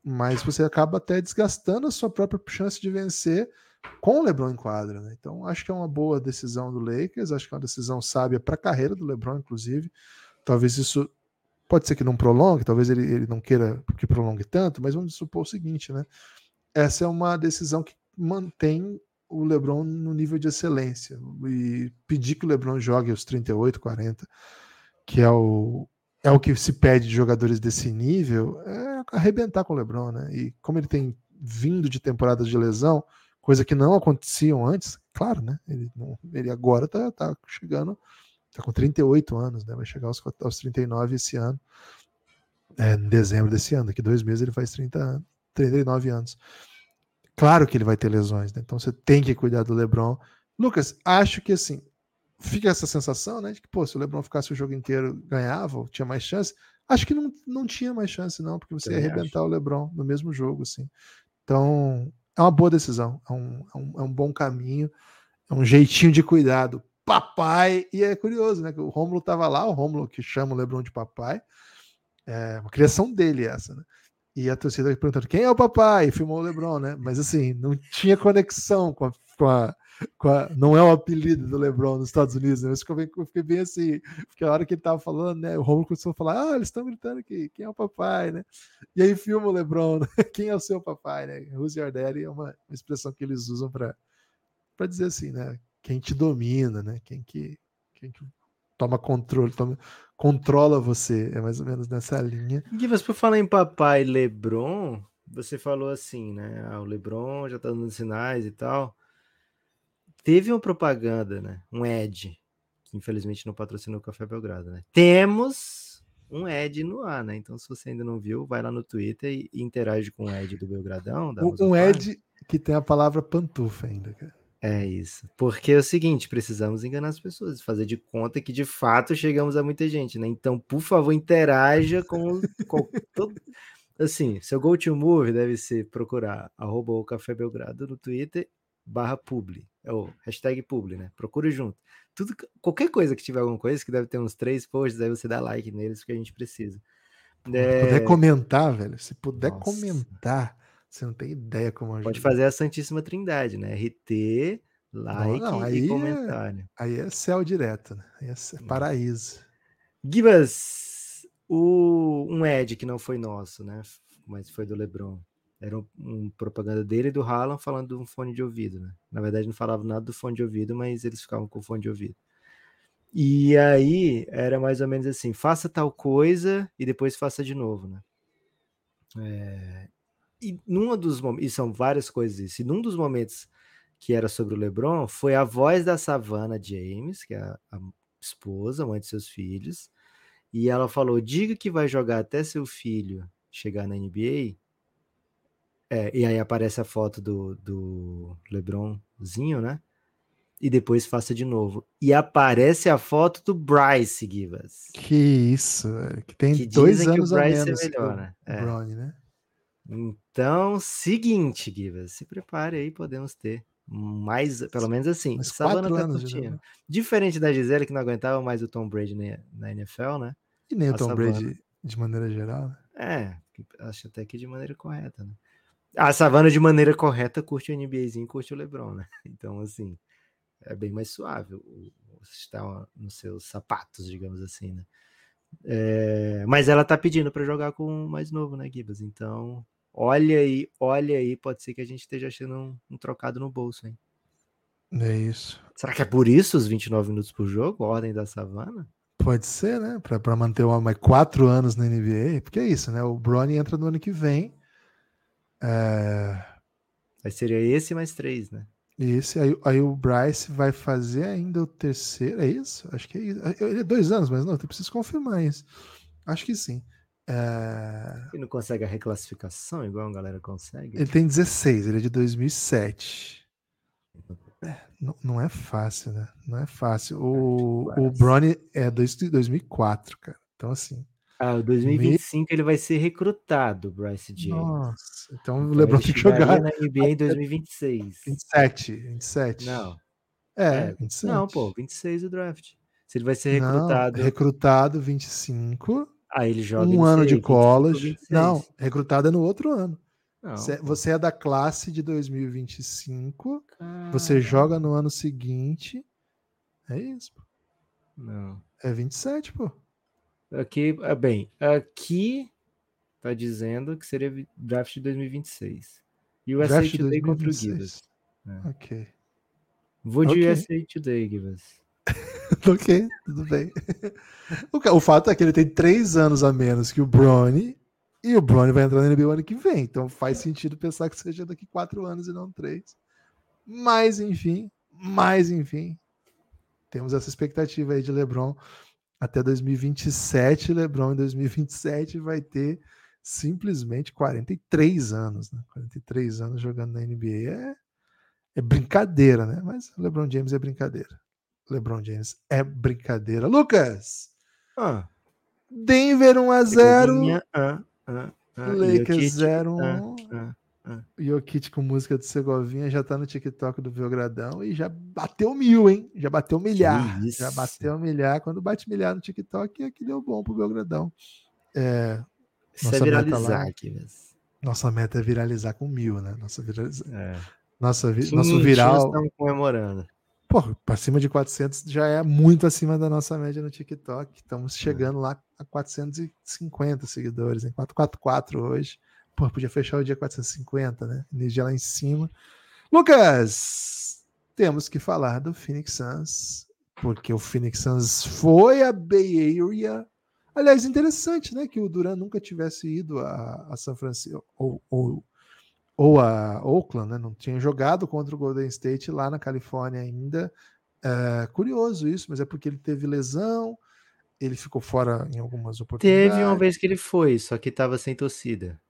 mas você acaba até desgastando a sua própria chance de vencer com o LeBron em quadra. Né? Então, acho que é uma boa decisão do Lakers, acho que é uma decisão sábia para a carreira do LeBron, inclusive. Talvez isso Pode ser que não prolongue, talvez ele, ele não queira que prolongue tanto, mas vamos supor o seguinte, né? Essa é uma decisão que mantém o LeBron no nível de excelência. E pedir que o LeBron jogue aos 38, 40, que é o, é o que se pede de jogadores desse nível, é arrebentar com o LeBron, né? E como ele tem vindo de temporadas de lesão, coisa que não aconteciam antes, claro, né? Ele, ele agora tá, tá chegando Está com 38 anos, né? Vai chegar aos, aos 39 esse ano. É, em dezembro desse ano. Daqui dois meses ele faz 30, 39 anos. Claro que ele vai ter lesões, né? Então você tem que cuidar do LeBron. Lucas, acho que assim, fica essa sensação, né? De que, pô, se o LeBron ficasse o jogo inteiro, ganhava, tinha mais chance. Acho que não, não tinha mais chance, não, porque você Também ia arrebentar acho. o LeBron no mesmo jogo, assim. Então, é uma boa decisão, é um, é um, é um bom caminho, é um jeitinho de cuidado papai. E é curioso, né? Que o Rômulo estava lá, o Rômulo que chama o Lebron de papai. É uma criação dele essa, né? E a torcida perguntando quem é o papai? E filmou o Lebron, né? Mas assim, não tinha conexão com a, com a, a não é o apelido do Lebron nos Estados Unidos, né? Eu fiquei, eu fiquei bem assim, porque a hora que ele tava falando, né? O Romulo começou a falar: ah, eles estão gritando aqui, quem é o papai, né? E aí filma o Lebron, né? [LAUGHS] quem é o seu papai, né? Who's your daddy é uma, uma expressão que eles usam para dizer assim, né? quem te domina, né? Quem que, quem que toma controle, toma, controla você. É mais ou menos nessa linha. Givas, por falar em papai Lebron, você falou assim, né? Ah, o Lebron já tá dando sinais e tal. Teve uma propaganda, né? Um ad, que infelizmente não patrocinou o Café Belgrado, né? Temos um ad no ar, né? Então, se você ainda não viu, vai lá no Twitter e, interage com o ad do Belgradão. um ad que tem a palavra pantufa ainda, cara. É isso. Porque é o seguinte, precisamos enganar as pessoas, fazer de conta que de fato chegamos a muita gente, né? Então, por favor, interaja com, com [LAUGHS] todo... assim, seu go to move deve ser procurar arroba o Café Belgrado no Twitter barra publi, é o hashtag publi, né? Procure junto. Tudo, qualquer coisa que tiver alguma coisa, que deve ter uns três posts, aí você dá like neles, porque a gente precisa. Se é... puder comentar, velho, se puder Nossa. comentar, você não tem ideia como ajuda. Pode fazer a Santíssima Trindade, né? RT, like não, não, e é comentário. É, aí é céu direto, né? Aí é hum. paraíso. Gibas, o, um Ed que não foi nosso, né? Mas foi do Lebron. Era um, um, propaganda dele e do Haaland falando de um fone de ouvido, né? Na verdade, não falava nada do fone de ouvido, mas eles ficavam com o fone de ouvido. E aí era mais ou menos assim: faça tal coisa e depois faça de novo, né? É, e num dos momentos, e são várias coisas isso, e num dos momentos que era sobre o LeBron, foi a voz da Savannah James, que é a, a esposa, mãe de seus filhos, e ela falou: diga que vai jogar até seu filho chegar na NBA. É, e aí aparece a foto do, do LeBronzinho, né? E depois faça de novo. E aparece a foto do Bryce Givas. Que isso, que tem que dois anos que o Bryce a menos é melhor, né? É. Bronny, né? Então, seguinte, Givas, se prepare aí, podemos ter mais, pelo menos assim, Mas Savana tá curtindo. Diferente da Gisele, que não aguentava mais o Tom Brady na, NFL, né? E nem a o Tom Savana. Brady de maneira geral. Né? É, acho até que de maneira correta, né? A Savana, de maneira correta, curte o NBAzinho, curte o LeBron, né? [LAUGHS] Então, assim, é bem mais suave o, estar nos seus sapatos, digamos assim, né? É, mas ela tá pedindo para jogar com o mais novo, né, Gibas? Então, Olha aí, olha aí, pode ser que a gente esteja achando um, um trocado no bolso, hein? É isso. Será que é por isso os 29 minutos por jogo, ordem da savana? Pode ser, né? Para manter o homem quatro anos na NBA, porque é isso, né? O Bronny entra no ano que vem. É... Aí seria esse mais três, né? Esse, aí, aí o Bryce vai fazer ainda o terceiro, é isso? Acho que é isso. Ele é dois anos, mas não, eu preciso confirmar isso. Acho que sim. É... Ele não consegue a reclassificação igual a galera consegue? Ele tem 16, ele é de 2007. É, não, não é fácil, né? Não é fácil. O, o Bronny é dois, 2004, cara. Então, assim. Ah, o 2025 me... ele vai ser recrutado, Bryce James. Nossa, então, então o LeBron tem que jogar. na NBA em 2026. 27, 27. Não. É, é 27. Não, pô, 26 o draft. Se ele vai ser recrutado. Não, recrutado 25. Aí ele joga um ano de college. Não, recrutado é no outro ano. Não, você, você, é da classe de 2025. Caramba. Você joga no ano seguinte. É isso, pô. Não. É 27, pô. Aqui, ah, bem, aqui tá dizendo que seria draft de 2026. E o USA Today contra o Givas. É. Ok. Vou de okay. USA Today, Givas. [LAUGHS] ok, tudo bem. O, o, fato é que ele tem três anos a menos que o Brony e o Brony vai entrar na NBA ano que vem. Então faz sentido pensar que seja daqui quatro anos e não três. Mas enfim, mas enfim, temos essa expectativa aí de LeBron até 2027. LeBron em 2027 vai ter simplesmente 43 anos, né? 43 anos jogando na NBA é, é brincadeira, né? Mas o LeBron James é brincadeira. LeBron James é brincadeira. Lucas! Ah. Denver 1 a 0 ah, ah, ah, Lakers 0 1 ah, ah, Jokic com música do Segovinha já tá no TikTok do Belgradão e já bateu mil, hein? Já bateu milhar. Já bateu milhar. Quando bate milhar no TikTok, é que deu bom pro Belgradão. É, Isso é viralizar aqui mesmo. Nossa meta é viralizar com mil, né? Nossa, viraliza... é. Nossa, vi... nosso viral. Estamos comemorando. Pô, para cima de 400 já é muito acima da nossa média no TikTok. Estamos chegando lá a 450 seguidores, em 444 hoje. Pô, podia fechar o dia 450, né? Energia lá em cima. Lucas, temos que falar do Phoenix Suns, porque o Phoenix Suns foi a Bay Area. Aliás, interessante, né? Que o Duran nunca tivesse ido a, a São Francisco, ou, ou ou a Oakland, né? Não tinha jogado contra o Golden State lá na Califórnia ainda. É, curioso isso, mas é porque ele teve lesão, ele ficou fora em algumas oportunidades. Teve uma vez que ele foi, só que estava sem torcida.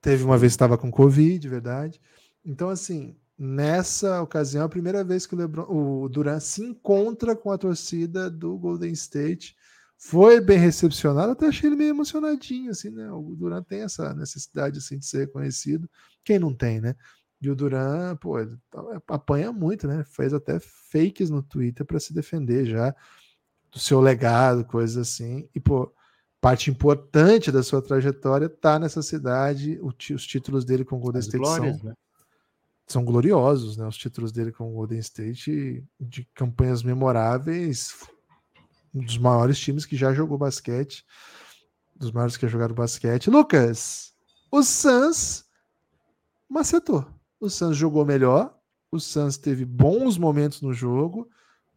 Teve uma vez que estava com Covid, verdade. Então, assim, nessa ocasião, é a primeira vez que o, Lebron, o Durant se encontra com a torcida do Golden State foi bem recepcionado, até achei ele meio emocionadinho, assim, né? O Duran tem essa necessidade, assim, de ser reconhecido. Quem não tem, né? E o Duran, pô, tá, apanha muito, né? Fez até fakes no Twitter para se defender já do seu legado, coisas assim. E, pô, parte importante da sua trajetória tá nessa cidade. O, os títulos dele com o Golden As State glórias, são, né? são gloriosos, né? Os títulos dele com o Golden State de campanhas memoráveis um dos maiores times que já jogou basquete, dos maiores que já jogaram basquete. Lucas, o Suns macetou. O Suns jogou melhor, o Suns teve bons momentos no jogo,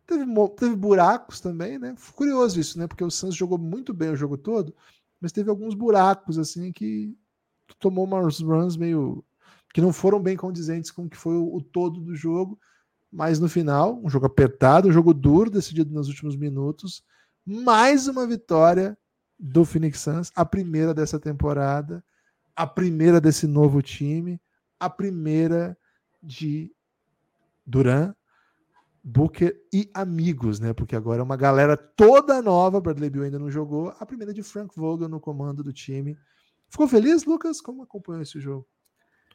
teve, teve buracos também, né? Curioso isso, né? Porque o Suns jogou muito bem o jogo todo, mas teve alguns buracos assim que tomou umas runs meio que não foram bem condizentes com o que foi o, o todo do jogo mas no final, um jogo apertado, um jogo duro, decidido nos últimos minutos. Mais uma vitória do Phoenix Suns, a primeira dessa temporada, a primeira desse novo time, a primeira de Duran, Booker e amigos, né? Porque agora é uma galera toda nova. Bradley Beal ainda não jogou. A primeira de Frank Vogel no comando do time. Ficou feliz, Lucas? Como acompanhou esse jogo?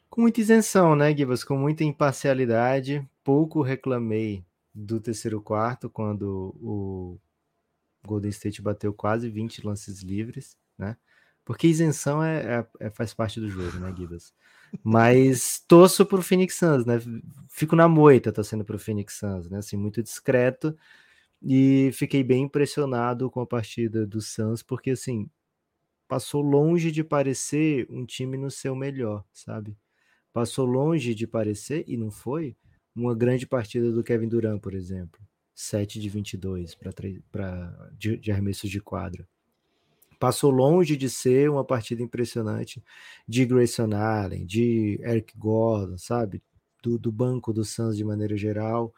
Com muita isenção, né, Gibas? Com muita imparcialidade. Pouco reclamei do terceiro quarto, quando o Golden State bateu quase 20 lances livres, né? Porque isenção é, é, é faz parte do jogo, né, Gibas? Mas torço pro Phoenix Suns, né? Fico na moita torcendo pro Phoenix Suns, né? Assim, muito discreto. E fiquei bem impressionado com a partida do Suns, porque assim, passou longe de parecer um time no seu melhor, sabe? passou longe de parecer, e não foi, uma grande partida do Kevin Durant, por exemplo. 7 de 22 para de, de arremessos de quadra. Passou longe de ser uma partida impressionante de Grayson Allen, de Eric Gordon, sabe? Do, do banco do Suns de maneira geral.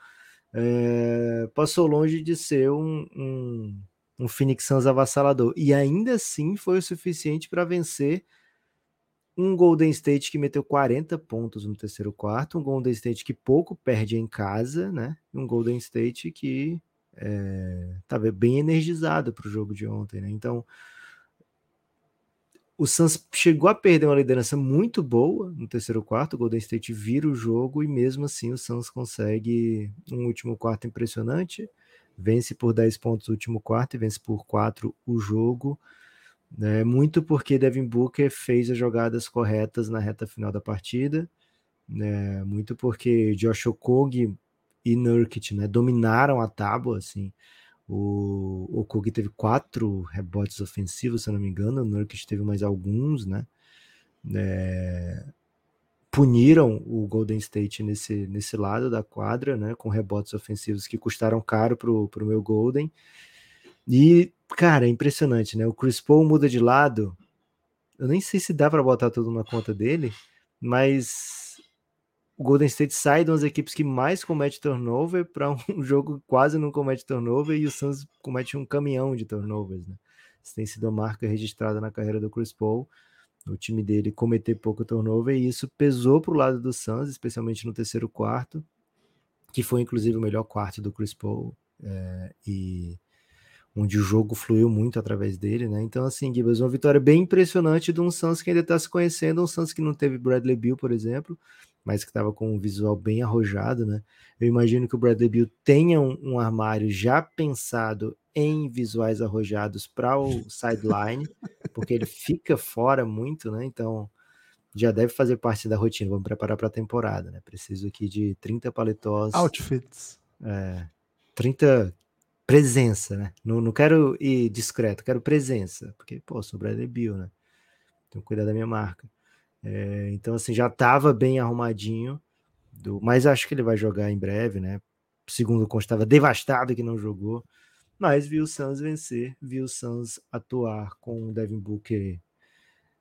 É, passou longe de ser um, um, um Phoenix Suns avassalador. E ainda assim foi o suficiente para vencer um Golden State que meteu 40 pontos no terceiro quarto, um Golden State que pouco perde em casa, né? Um Golden State que estava é, bem energizado para o jogo de ontem, né? Então, o Suns chegou a perder uma liderança muito boa no terceiro quarto, o Golden State vira o jogo e mesmo assim o Suns consegue um último quarto impressionante, vence por 10 pontos o último quarto e vence por 4 o jogo, né? muito porque Devin Booker fez as jogadas corretas na reta final da partida, né? muito porque Josh Okogie e Nurkic né? dominaram a tábua, assim, o, o Kug teve quatro rebotes ofensivos, se eu não me engano. O Nurkic teve mais alguns, né? É, puniram o Golden State nesse, nesse lado da quadra, né? Com rebotes ofensivos que custaram caro pro, pro meu Golden. E, cara, é impressionante, né? O Chris Paul muda de lado. Eu nem sei se dá para botar tudo na conta dele, mas o Golden State sai de umas equipes que mais comete turnover para um [LAUGHS] jogo que quase não comete turnover e o Suns comete um caminhão de turnovers, né? Isso tem sido a marca registrada na carreira do Chris Paul, o time dele cometer pouco turnover e isso pesou para o lado do Suns, especialmente no terceiro quarto, que foi inclusive o melhor quarto do Chris Paul é, e onde o jogo fluiu muito através dele, né? Então, assim, Gibbs, uma vitória bem impressionante de um Suns que ainda está se conhecendo, um Suns que não teve Bradley Bill, por exemplo, mas que estava com um visual bem arrojado, né? Eu imagino que o Bradley Bill tenha um, um armário já pensado em visuais arrojados para o sideline, porque ele fica fora muito, né? Então já deve fazer parte da rotina. Vamos preparar para a temporada, né? Preciso aqui de 30 paletós. Outfits. É, 30 presença, né? Não, não quero ir discreto, quero presença, porque, pô, sou Bradley Bill, né? Tenho que cuidar da minha marca. É, então, assim, já estava bem arrumadinho, do, mas acho que ele vai jogar em breve, né? Segundo constava devastado que não jogou, mas viu o Suns vencer, viu o Suns atuar com o Devin Booker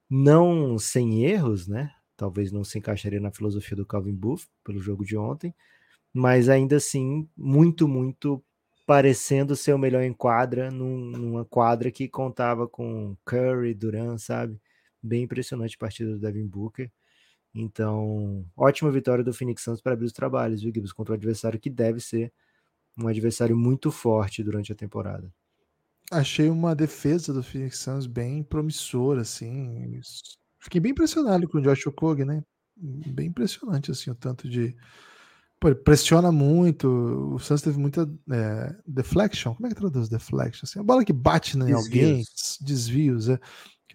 não sem erros, né? Talvez não se encaixaria na filosofia do Calvin Booth pelo jogo de ontem, mas ainda assim muito, muito parecendo ser o melhor em quadra, num, numa quadra que contava com Curry, Durant, sabe? Bem impressionante a partida do Devin Booker. Então, ótima vitória do Phoenix Suns para abrir os trabalhos, viu, Gibbs? Contra o adversário que deve ser um adversário muito forte durante a temporada. Achei uma defesa do Phoenix Suns bem promissora, assim. Fiquei bem impressionado com o Josh Okogie, né? Bem impressionante, assim, o tanto de... Pô, pressiona muito. O Suns teve muita é, deflection. Como é que traduz deflection? Assim, a bola que bate em alguém, desvios, é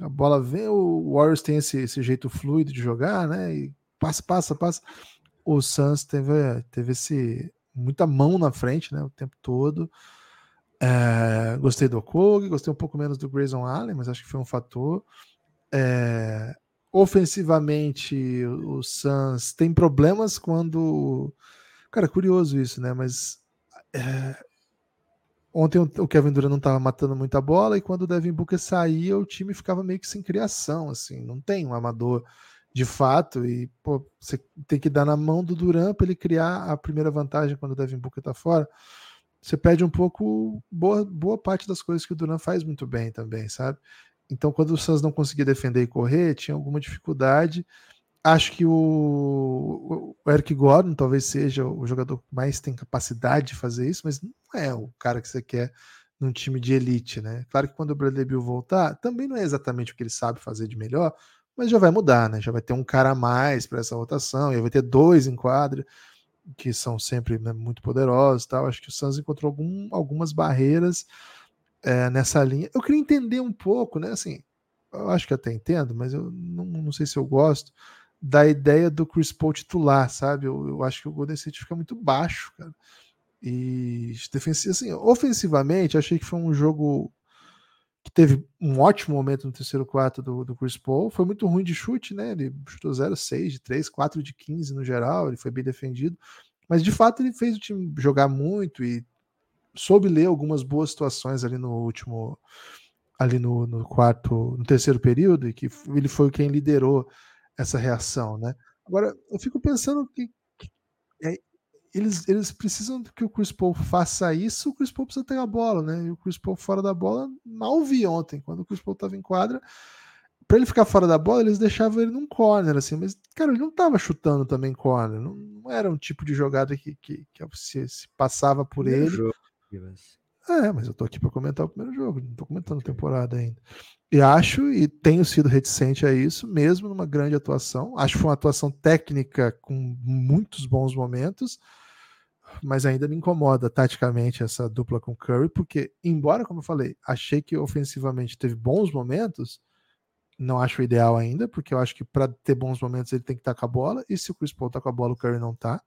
a bola vem, o Warriors tem esse, esse jeito fluido de jogar, né? E passa, passa, passa. O Suns teve, teve esse, muita mão na frente, né? O tempo todo. É, gostei do Okog, gostei um pouco menos do Grayson Allen, mas acho que foi um fator. É, ofensivamente, o Suns tem problemas quando. Cara, curioso isso, né? Mas é, Ontem o Kevin Durant não estava matando muita bola e quando o Devin Booker saía, o time ficava meio que sem criação, assim, não tem um amador de fato e pô, você tem que dar na mão do Durant para ele criar a primeira vantagem quando o Devin Booker está fora. Você perde um pouco boa, boa parte das coisas que o Durant faz muito bem também, sabe? Então, quando o Suns não conseguia defender e correr, tinha alguma dificuldade. Acho que o, o Eric Gordon talvez seja o jogador que mais tem capacidade de fazer isso, mas é o cara que você quer num time de elite, né? Claro que quando o Bradley Bill voltar, também não é exatamente o que ele sabe fazer de melhor, mas já vai mudar, né? Já vai ter um cara a mais para essa rotação, e vai ter dois em quadra, que são sempre né, muito poderosos tal. Acho que o Suns encontrou algum, algumas barreiras é, nessa linha. Eu queria entender um pouco, né? Assim, eu acho que até entendo, mas eu não, não sei se eu gosto da ideia do Chris Paul titular, sabe? Eu, eu acho que o Golden State fica muito baixo, cara. E assim, ofensivamente, achei que foi um jogo que teve um ótimo momento no terceiro quarto do, do Chris Paul. Foi muito ruim de chute, né? Ele chutou 0, 6 de 3, 4 de 15 no geral, ele foi bem defendido. Mas de fato ele fez o time jogar muito e soube ler algumas boas situações ali no último ali no, no quarto, no terceiro período, e que ele foi quem liderou essa reação, né? Agora, eu fico pensando que, que é, eles, eles precisam que o Chris Paul faça isso, o Chris Paul precisa ter a bola, né? E o Chris Paul fora da bola, mal vi ontem, quando o Chris Paul estava em quadra, para ele ficar fora da bola, eles deixavam ele num corner, assim, mas, cara, ele não estava chutando também corner, não, não, era um tipo de jogada que, que, que se, se, passava por ele. Jogo. É, mas eu tô aqui para comentar o primeiro jogo, não tô comentando a temporada ainda. E acho, e tenho sido reticente a isso, mesmo numa grande atuação. Acho que foi uma atuação técnica com muitos bons momentos, mas ainda me incomoda taticamente essa dupla com Curry, porque, embora, como eu falei, achei que ofensivamente teve bons momentos, não acho ideal ainda, porque eu acho que para ter bons momentos ele tem que estar com a bola, e se o Chris Paul tá com a bola, o Curry não tá.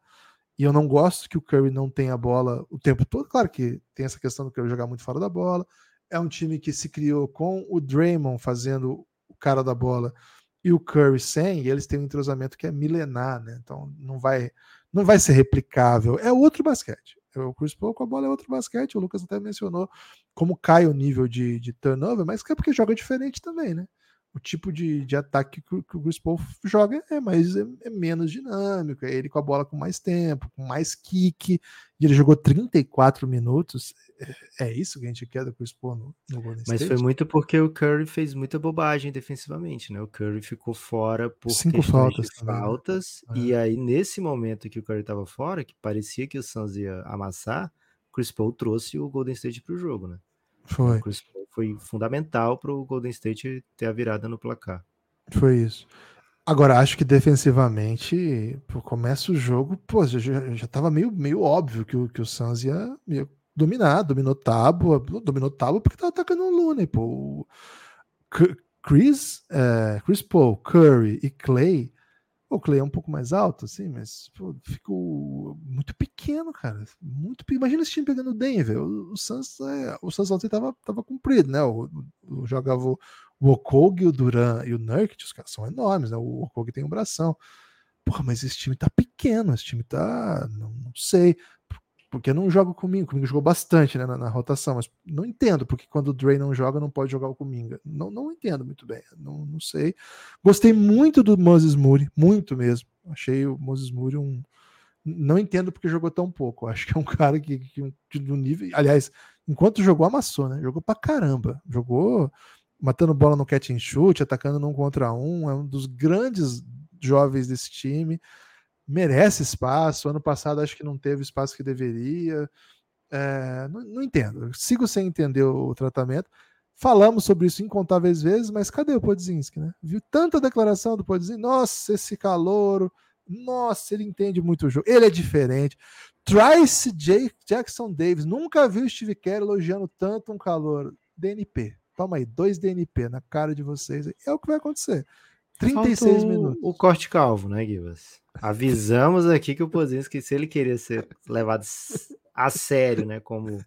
E eu não gosto que o Curry não tenha a bola o tempo todo. Claro que tem essa questão do Curry jogar muito fora da bola. É um time que se criou com o Draymond fazendo o cara da bola e o Curry sem, e eles têm um entrosamento que é milenar, né? Então não vai não vai ser replicável. É outro basquete. É o Chris Paul com a bola é outro basquete. O Lucas até mencionou como cai o nível de, de turnover, mas é porque joga diferente também, né? O tipo de, de ataque que, que o Chris Paul joga é mais é, é, menos dinâmico, é ele com a bola com mais tempo, com mais kick, e ele jogou 34 minutos. É, é isso que a gente quer do Chris Paul no, no Golden Mas State? foi muito porque o Curry fez muita bobagem defensivamente, né? O Curry ficou fora por cinco faltas, também, né? faltas é. e aí nesse momento que o Curry estava fora, que parecia que o Suns ia amassar, o Chris Paul trouxe o Golden State para o jogo, né? Foi. O Chris Paul foi fundamental para o Golden State ter a virada no placar. Foi isso. Agora, acho que defensivamente, começa o jogo, pô, já, já tava meio, meio óbvio que o, que o Suns ia dominar, dominou Tábua, dominou Tábua porque tava atacando o Looney, pô. Chris, é, Chris Paul, Curry e Clay o Clay é um pouco mais alto, assim, mas pô, ficou muito pequeno, cara. Muito Imagina esse time pegando o Denver. O, o Suns, é, o Suns ontem tava, tava cumprido, né? O, o, jogava o, o Okog, o Duran e o Nurkic, os caras são enormes, né? O Okog tem um bração. Porra, mas esse time tá pequeno, esse time tá. Não, não sei porque não joga o Cominga. O jogou bastante né, na, na, rotação, mas não entendo porque quando o Dre não joga, não pode jogar o Cominga. Não, não entendo muito bem, não, não sei. Gostei muito do Moses Moody, muito mesmo. Achei o Moses Moody um. Não entendo porque jogou tão pouco. Acho que é um cara que, que, que do nível. Aliás, enquanto jogou, amassou, né? Jogou pra caramba. Jogou matando bola no catch and shoot, atacando num contra um. É um dos grandes jovens desse time merece espaço. Ano passado acho que não teve espaço que deveria. É, não, não, entendo. Sigo sem entender o, tratamento. Falamos sobre isso incontáveis vezes, mas cadê o Podzinski, né? Viu tanta declaração do Podzinski? Nossa, esse calouro. Nossa, ele entende muito o jogo. Ele é diferente. Trice J. Jackson Davis. Nunca viu o Steve Kerr elogiando tanto um calor. DNP. Toma aí, dois DNP na cara de vocês. É o que vai acontecer. 36 Faltou minutos. O corte calvo, né, Givas? Avisamos aqui que o Pozinski, se ele queria ser levado a sério, né, como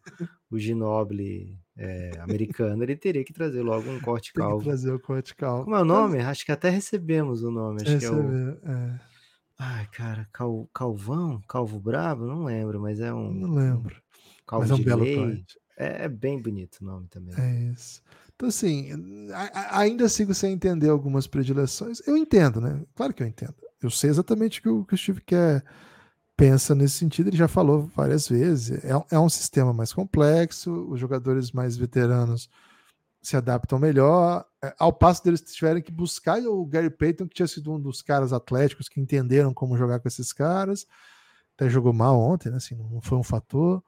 o Ginoble é, americano, ele teria que trazer logo um corte calvo. trazer o corte calvo. Como é o nome? Acho que até recebemos o nome. Acho Recebe, que é o. É. Ai, cara, Cal, Calvão? Calvo Bravo? Não lembro, mas é um. Não lembro. Calvo mas é um belo corte. É, é bem bonito o nome também. É isso. Então, assim, ainda sigo sem entender algumas predileções. Eu entendo, né? Claro que eu entendo. Eu sei exatamente o que o, que o Steve quer pensa nesse sentido. Ele já falou várias vezes. É, é um sistema mais complexo, os jogadores mais veteranos se adaptam melhor, é, ao passo deles tiverem que buscar o Gary Payton, que tinha sido um dos caras atléticos que entenderam como jogar com esses caras. Até jogou mal ontem, né? Assim, não foi um fator.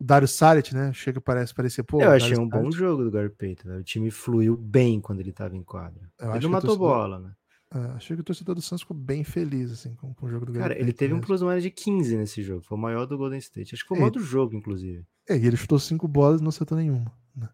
O Dario Saric, né? Chega parece parecer, pô. Eu achei um bom jogo do Gary Payton. Né? O time fluiu bem quando ele estava em quadra. Eu ele não matou bola, né? É, achei que o torcedor do Santos ficou bem feliz assim, com, com o jogo do Cara, Payton ele teve mesmo. um plus minus de 15 nesse jogo. Foi o maior do Golden State. Acho que foi o maior do jogo, inclusive. É, e ele chutou cinco bolas e não acertou nenhuma. Né?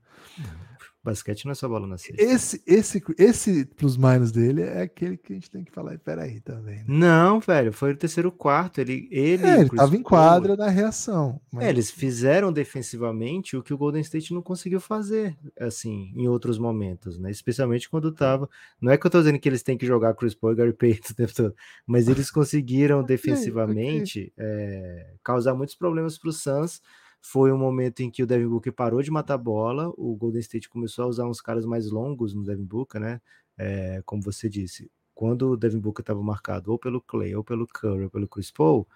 Basquete não é só bola na cesta. Esse, esse, esse plus minus dele é aquele que a gente tem que falar, peraí também. Né? Não, velho, foi o terceiro quarto. Ele, ele, é, ele tava em quadra na reação. Mas... É, eles fizeram defensivamente o que o Golden State não conseguiu fazer, assim, em outros momentos, né? Especialmente quando tava. Não é que eu tô dizendo que eles têm que jogar Chris Paul e Gary Payton o tempo todo, mas eles [LAUGHS] conseguiram defensivamente okay, okay. É, causar muitos problemas pro Suns foi um momento em que o Devin Booker parou de matar bola, o Golden State começou a usar uns caras mais longos no Devin Booker, né? É, como você disse, quando o Devin Booker estava marcado ou pelo Clay, ou pelo Curry, ou pelo Chris Paul,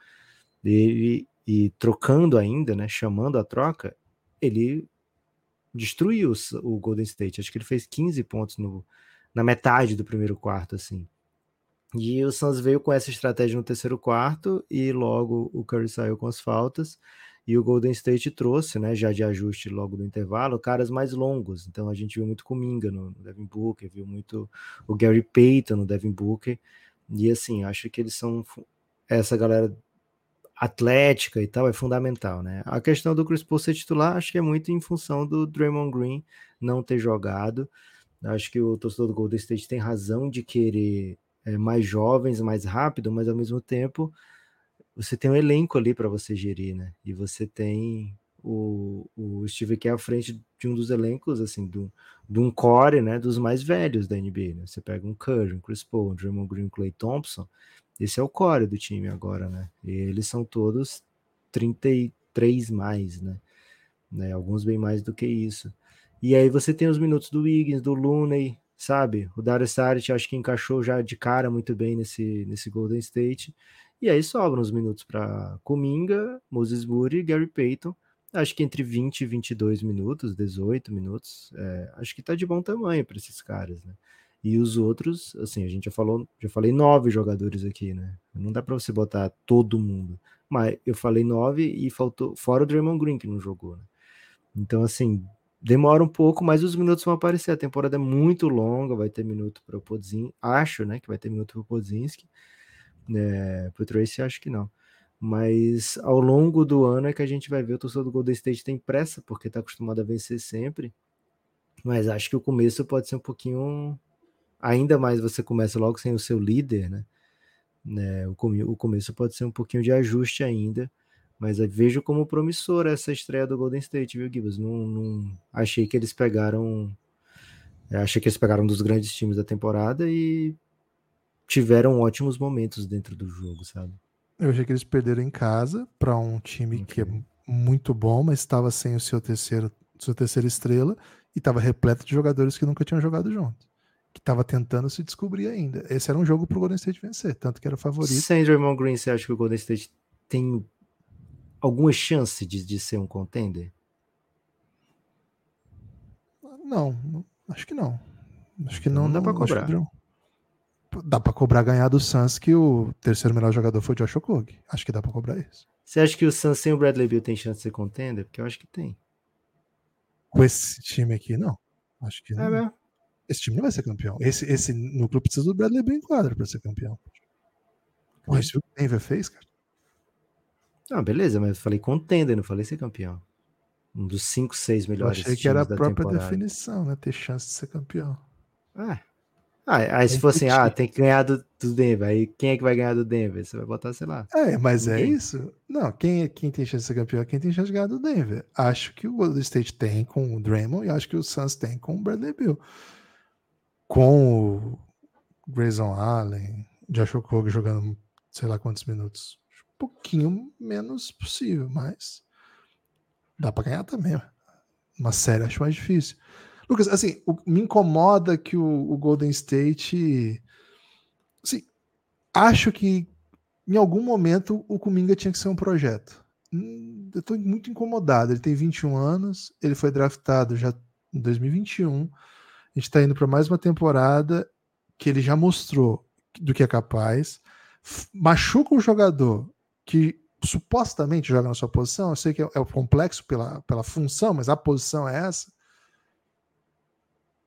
ele, e trocando ainda, né? Chamando a troca, ele destruiu o Golden State. Acho que ele fez 15 pontos no, na metade do primeiro quarto, assim. E o Suns veio com essa estratégia no terceiro quarto e logo o Curry saiu com as faltas e o Golden State trouxe, né, já de ajuste logo no intervalo, caras mais longos. Então a gente viu muito Kuminga no, no Devin Booker, viu muito o Gary Payton no Devin Booker. E assim, acho que eles são essa galera atlética e tal é fundamental, né? A questão do Chris Paul ser titular, acho que é muito em função do Draymond Green não ter jogado. Acho que o torcedor do Golden State tem razão de querer é, mais jovens, mais rápido, mas ao mesmo tempo você tem um elenco ali para você gerir, né? E você tem o, o Steve Kerr à frente de um dos elencos, assim, do, de um core, né? Dos mais velhos da NBA, né? Você pega um Curry, um Chris Paul, um Draymond Green, um Clay Thompson, esse é o core do time agora, né? E eles são todos 33 mais, né? né? Alguns bem mais do que isso. E aí você tem os minutos do Wiggins, do Looney, sabe? O Darius Saric acho que encaixou já de cara muito bem nesse, nesse Golden State. E aí sobram os minutos para Kuminga, Moses Moody e Gary Payton. Acho que entre 20 e 22 minutos, 18 minutos, é, acho que tá de bom tamanho para esses caras, né? E os outros, assim, a gente já falou, já falei nove jogadores aqui, né? Não dá para você botar todo mundo. Mas eu falei nove e faltou, fora o Draymond Green que não jogou, né? Então, assim, demora um pouco, mas os minutos vão aparecer. A temporada é muito longa, vai ter minuto para o Podzinski, acho, né, que vai ter minuto para o Podzinski. É, para o Tracy, acho que não. Mas ao longo do ano é que a gente vai ver o torcedor do Golden State tem pressa, porque está acostumado a vencer sempre. Mas acho que o começo pode ser um pouquinho. Ainda mais você começa logo sem o seu líder, né? né o, come... o começo pode ser um pouquinho de ajuste ainda. Mas vejo como promissora essa estreia do Golden State, viu, Gibbs? Não, não, achei que eles pegaram. Achei que eles pegaram um dos grandes times da temporada e tiveram ótimos momentos dentro do jogo, sabe? Eu achei que eles perderam em casa para um time okay. que é muito bom, mas estava sem o seu terceiro, sua terceira estrela e estava repleto de jogadores que nunca tinham jogado junto. Que estava tentando se descobrir ainda. Esse era um jogo para o Golden State vencer, tanto que era favorito. Sem Draymond Green, você acha que o Golden State tem alguma chance de, de ser um contender? Não, acho que não. Acho que não, não dá para cobrar. Dá para cobrar ganhar do Suns que o terceiro melhor jogador foi o Josh Okogie. Acho que dá para cobrar isso. Você acha que o Suns sem o Bradley Beal tem chance de ser contender? Porque eu acho que tem. Com esse time aqui, não. Acho que é não. Esse time não vai ser campeão. Esse, esse núcleo precisa do Bradley Beal em quadra para ser campeão. Mas o Denver fez, cara. Ah, beleza, mas eu falei contender, não falei ser campeão. Um dos cinco, seis melhores. Eu achei que era a própria temporada. definição, né? Ter chance de ser campeão. É. Ah, aí se fosse assim, ah, tem que ganhar do, do, Denver, aí quem é que vai ganhar do Denver? Você vai botar, sei lá. É, mas é Ninguém. é isso? Não, quem, quem tem chance de ser campeão é quem tem chance de ganhar do Denver. Acho que o Golden State tem com o Draymond e acho que o Suns tem com o Bradley Bill. Com o Grayson Allen, Josh Okogie jogando sei lá quantos minutos pouquinho menos possível, mas dá para ganhar também. Uma série acho mais difícil. Lucas, assim, o, me incomoda que o, o, Golden State. Assim, acho que em algum momento o Kuminga tinha que ser um projeto. Hum, eu estou muito incomodado. Ele tem 21 anos, ele foi draftado já em 2021. A gente está indo para mais uma temporada que ele já mostrou do que é capaz. Machuca o jogador que supostamente joga na sua posição, eu sei que é, é complexo pela, pela função, mas a posição é essa.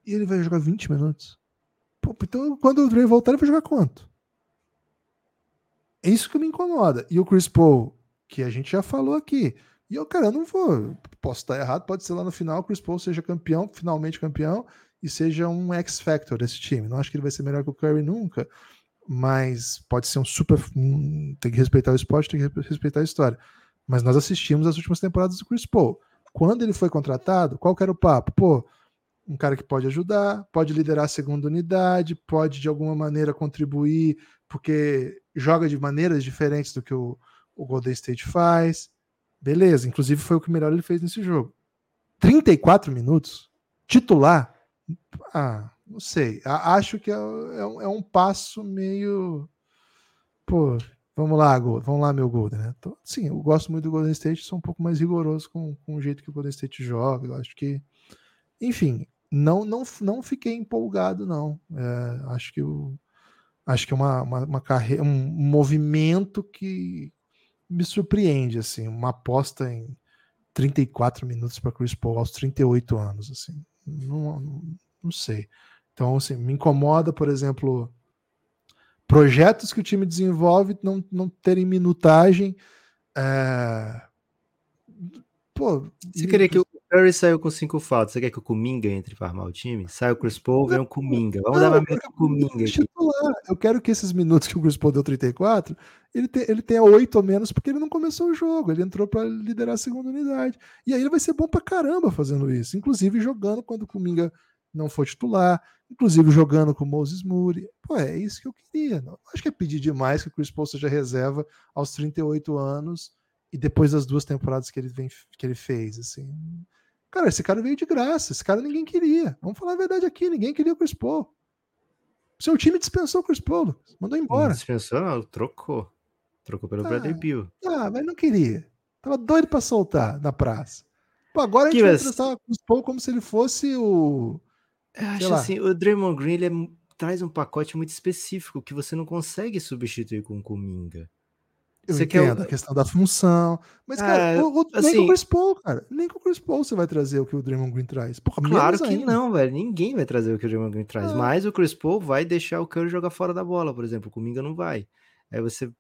E ele vai jogar 20 minutos. Pô, então, quando o Dre voltar, ele vai jogar quanto? É isso que me incomoda. E o Chris Paul, que a gente já falou aqui. E eu, cara, eu não vou. Posso estar errado, pode ser lá no final o Chris Paul seja campeão, finalmente campeão, e seja um X-Factor desse time. Não acho que ele vai ser melhor que o Curry nunca, mas pode ser um super. tem que respeitar o esporte, tem que respeitar a história. Mas nós assistimos as últimas temporadas do Chris Paul. Quando ele foi contratado, qual que era o papo? Pô, um cara que pode ajudar, pode liderar a segunda unidade, pode de alguma maneira contribuir, porque joga de maneiras diferentes do que o, o Golden State faz. Beleza, inclusive foi o que melhor ele fez nesse jogo. 34 minutos? Titular? Ah, não sei. Acho que é, é, um, é um passo meio. Pô, vamos lá, vamos lá, meu Golden. Né? Sim, eu gosto muito do Golden State, sou um pouco mais rigoroso com, com o jeito que o Golden State joga. Eu acho que. Enfim, não, não, não fiquei empolgado, não. É, acho que. Acho que é uma, uma, uma carreira, um movimento que me surpreende, assim, uma aposta em 34 minutos para Chris Paul aos 38 anos, assim, não, não, sei. Então, assim, me incomoda, por exemplo, projetos que o time desenvolve não, não terem minutagem. É... Pô, Você queria que Curry saiu com cinco faltas. Você quer que o Kuminga entre para armar o time? Sai o Chris Paul, vem o Kuminga. Vamos não, dar mais o Kuminga aqui. Eu quero que esses minutos que o Chris Paul deu 34, ele, te, ele tenha oito ou menos, porque ele não começou o jogo. Ele entrou para liderar a segunda unidade. E aí ele vai ser bom para caramba fazendo isso. Inclusive jogando quando o Kuminga não for titular. Inclusive jogando com o Moses Moody. Pô, é isso que eu queria. Não, acho que é pedir demais que o Chris Paul seja reserva aos 38 anos e depois das duas temporadas que ele, vem, que ele fez. Assim Cara, esse cara veio de graça, esse cara ninguém queria. Vamos falar a verdade aqui, ninguém queria o Chris Paul. Seu time dispensou o Chris Paul, mandou embora. dispensou, não, trocou. Trocou pelo ah, Bradley Bill. Ah, mas não queria. Tava doido para soltar na praça. Pô, agora a gente que vai tratar o Chris Paul como se ele fosse o. Eu acho lá. assim, o Draymond Green ele é, traz um pacote muito específico que você não consegue substituir com o Kuminga. Eu você entendo quer... a questão da função. Mas, cara, é, o, o, assim, nem com o Chris Paul, cara. Nem com o Chris Paul você vai trazer o que o Draymond Green traz. Porra, claro que ainda. não, velho. Ninguém vai trazer o que o Draymond Green traz. Ah. Mas o Chris Paul vai deixar o Curry jogar fora da bola, por exemplo. O Kuminga não vai. Aí você.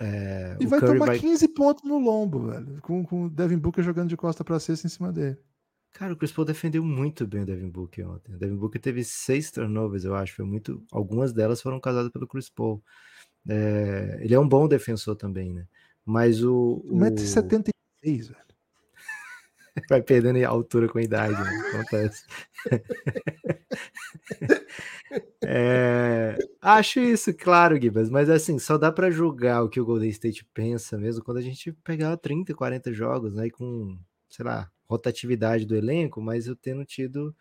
É, e vai Curry tomar vai... 15 pontos no lombo, velho. Com, com o Devin Booker jogando de costa para cesta em cima dele. Cara, o Chris Paul defendeu muito bem o Devin Booker ontem. O Devin Booker teve seis turnovers, eu acho. Foi muito. Algumas delas foram causadas pelo Chris Paul. É... Ele é um bom defensor também, né? Mas o. 1,76m, velho. [LAUGHS] Vai perdendo a altura com a idade, né? Acontece. [LAUGHS] é, acho isso, claro, Gibas, mas assim, só dá para julgar o que o Golden State pensa mesmo quando a gente pegar 30, 40 jogos, né? E com, sei lá, rotatividade do elenco, mas eu tendo tido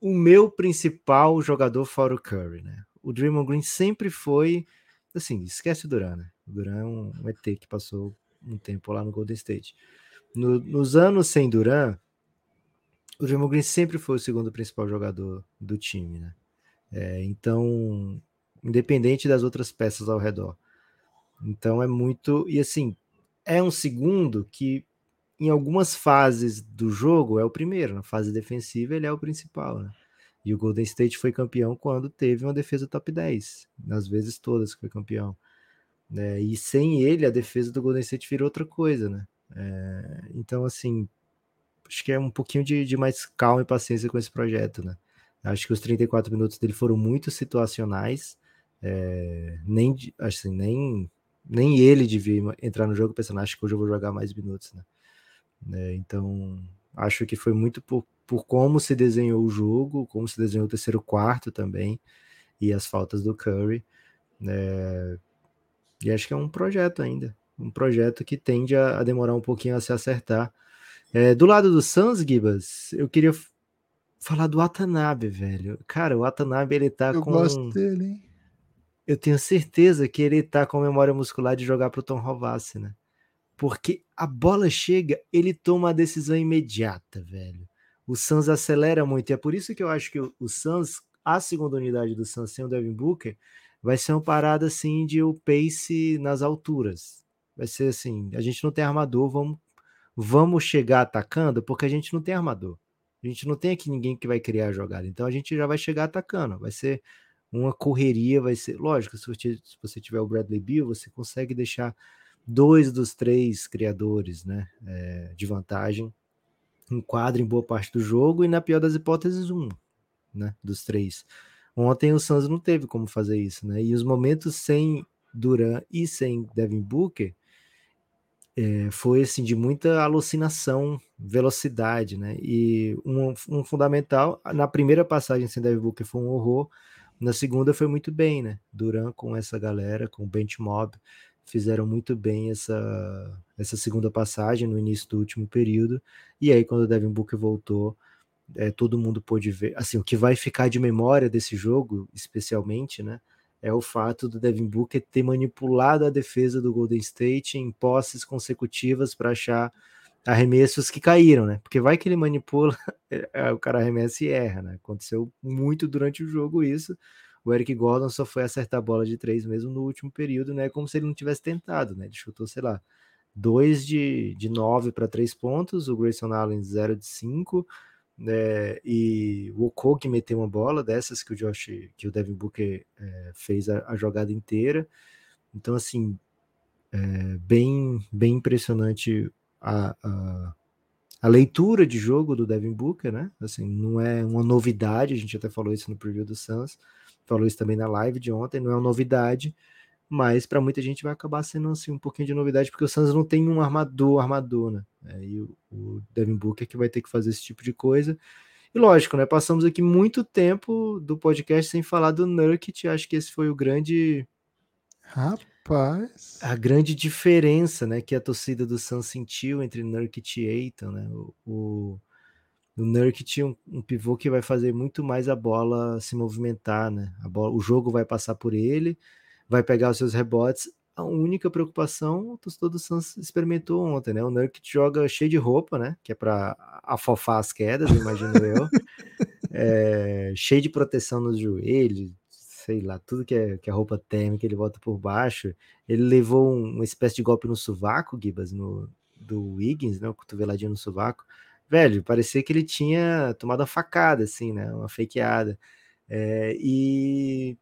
o meu principal jogador fora o Curry, né? O Draymond Green sempre foi, assim, esquece o Duran, né? O Duran é um, um, ET que passou um tempo lá no Golden State. No, nos anos sem Duran, o Draymond Green sempre foi o segundo principal jogador do time, né? É, então, independente das outras peças ao redor. Então é muito. E assim, é um segundo que em algumas fases do jogo é o primeiro. Na fase defensiva, ele é o principal, né? E o Golden State foi campeão quando teve uma defesa top 10, nas vezes todas que foi campeão. Né? E sem ele, a defesa do Golden State virou outra coisa, né? É, então, assim, acho que é um pouquinho de, de, mais calma e paciência com esse projeto, né? Acho que os 34 minutos dele foram muito situacionais, é, nem, assim, nem, nem ele devia entrar no jogo pensando, acho que hoje eu vou jogar mais minutos, né? É, então, acho que foi muito por, por como se desenhou o jogo, como se desenhou o terceiro quarto também, e as faltas do Curry. É, e acho que é um projeto ainda. Um projeto que tende a, a demorar um pouquinho a se acertar. É, do lado do Suns, Gibas, eu queria falar do Watanabe, velho. Cara, o Watanabe, ele tá eu com... Eu gosto dele, hein? Eu tenho certeza que ele tá com memória muscular de jogar pro Tom Rovassi, né? Porque a bola chega, ele toma a decisão imediata, velho. O Suns acelera muito. E é por isso que eu acho que o, o Suns, a segunda unidade do Suns sem o Devin Booker, vai ser uma parada assim de o pace nas alturas. Vai ser assim, a gente não tem armador, vamos vamos chegar atacando porque a gente não tem armador. A gente não tem aqui ninguém que vai criar a jogada. Então a gente já vai chegar atacando. Vai ser uma correria, vai ser. Lógico, se você, se você tiver o Bradley Bill, você consegue deixar dois dos três criadores né, é, de vantagem em quadro em boa parte do jogo, e na pior das hipóteses, um né, dos três. Ontem o Suns não teve como fazer isso, né? E os momentos sem Duran e sem Devin Booker é, foi assim de muita alucinação, velocidade, né? E um, um, fundamental na primeira passagem sem Devin Booker foi um horror, na segunda foi muito bem, né? Duran com essa galera, com o bench mob, fizeram muito bem essa, essa segunda passagem no início do último período. E aí, quando o Devin Booker voltou, é, todo mundo pôde ver. Assim, o que vai ficar de memória desse jogo, especialmente, né? É o fato do Devin Booker ter manipulado a defesa do Golden State em posses consecutivas para achar arremessos que caíram, né? Porque vai que ele manipula, [LAUGHS] o cara arremessa e erra, né? Aconteceu muito durante o jogo isso. O Eric Gordon só foi acertar a bola de três mesmo no último período, né? Como se ele não tivesse tentado, né? Ele chutou, sei lá, dois de, de nove para três pontos, o Grayson Allen zero de cinco, né? E o Okogi meteu uma bola dessas que o Josh, que o Devin Booker é, fez a, a, jogada inteira. Então, assim, é, bem, bem impressionante a, a, a, leitura de jogo do Devin Booker, né? Assim, não é uma novidade, a gente até falou isso no preview do Suns, falou isso também na live de ontem, não é uma novidade, mas para muita gente vai acabar sendo assim um pouquinho de novidade, porque o Suns não tem um armador, armador, né? É, e o, o Devin Booker que vai ter que fazer esse tipo de coisa. E lógico, né? Passamos aqui muito tempo do podcast sem falar do Nurkit. Acho que esse foi o grande Rapaz. A grande diferença, né, que a torcida do Suns sentiu entre Nurkic e Aiton, né? O, o, o Nurkic um, um, pivô que vai fazer muito mais a bola se movimentar, né? A bola, o jogo vai passar por ele, vai pegar os seus rebotes. A única preocupação o torcedor do Suns experimentou ontem, né? O Nurkic joga cheio de roupa, né? Que é para afofar as quedas, imagino eu. [LAUGHS] É, cheio de proteção nos joelhos, sei lá, tudo que é, que é roupa térmica, ele volta por baixo. Ele levou um, uma espécie de golpe no sovaco, Gibas, no, do Wiggins, né? O cotoveladinho no sovaco. Velho, parecia que ele tinha tomado uma facada, assim, né? Uma fakeada. É, e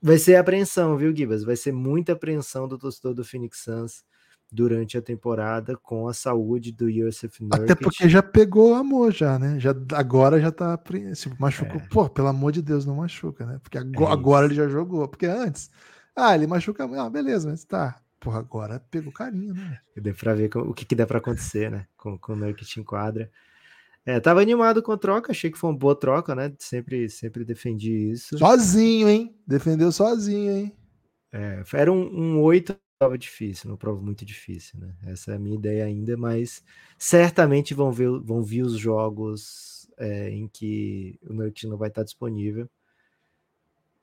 vai ser apreensão, viu, Gibas? Vai ser muita apreensão do torcedor do Phoenix Suns durante a temporada com a saúde do Yosef Nurkic. Até porque já pegou amor já, né? Já, agora já tá se machucou. É. Pô, pelo amor de Deus, não machuca, né? Porque agora, é agora ele já jogou. Porque antes, ah, ele machuca, ah, beleza, mas tá. Porra, agora pegou carinho, né? Deu pra ver o que, que dá pra acontecer, né? Com, com o Nurkic em quadra. É, tava animado com a troca, achei que foi uma boa troca, né? Sempre, sempre defendi isso. Sozinho, hein? Defendeu sozinho, hein? É, era um, um 8 prova difícil, uma prova muito difícil, né? Essa é a minha ideia ainda, mas certamente vão, ver, vão vir os jogos é, em que o Nurkic não vai estar disponível.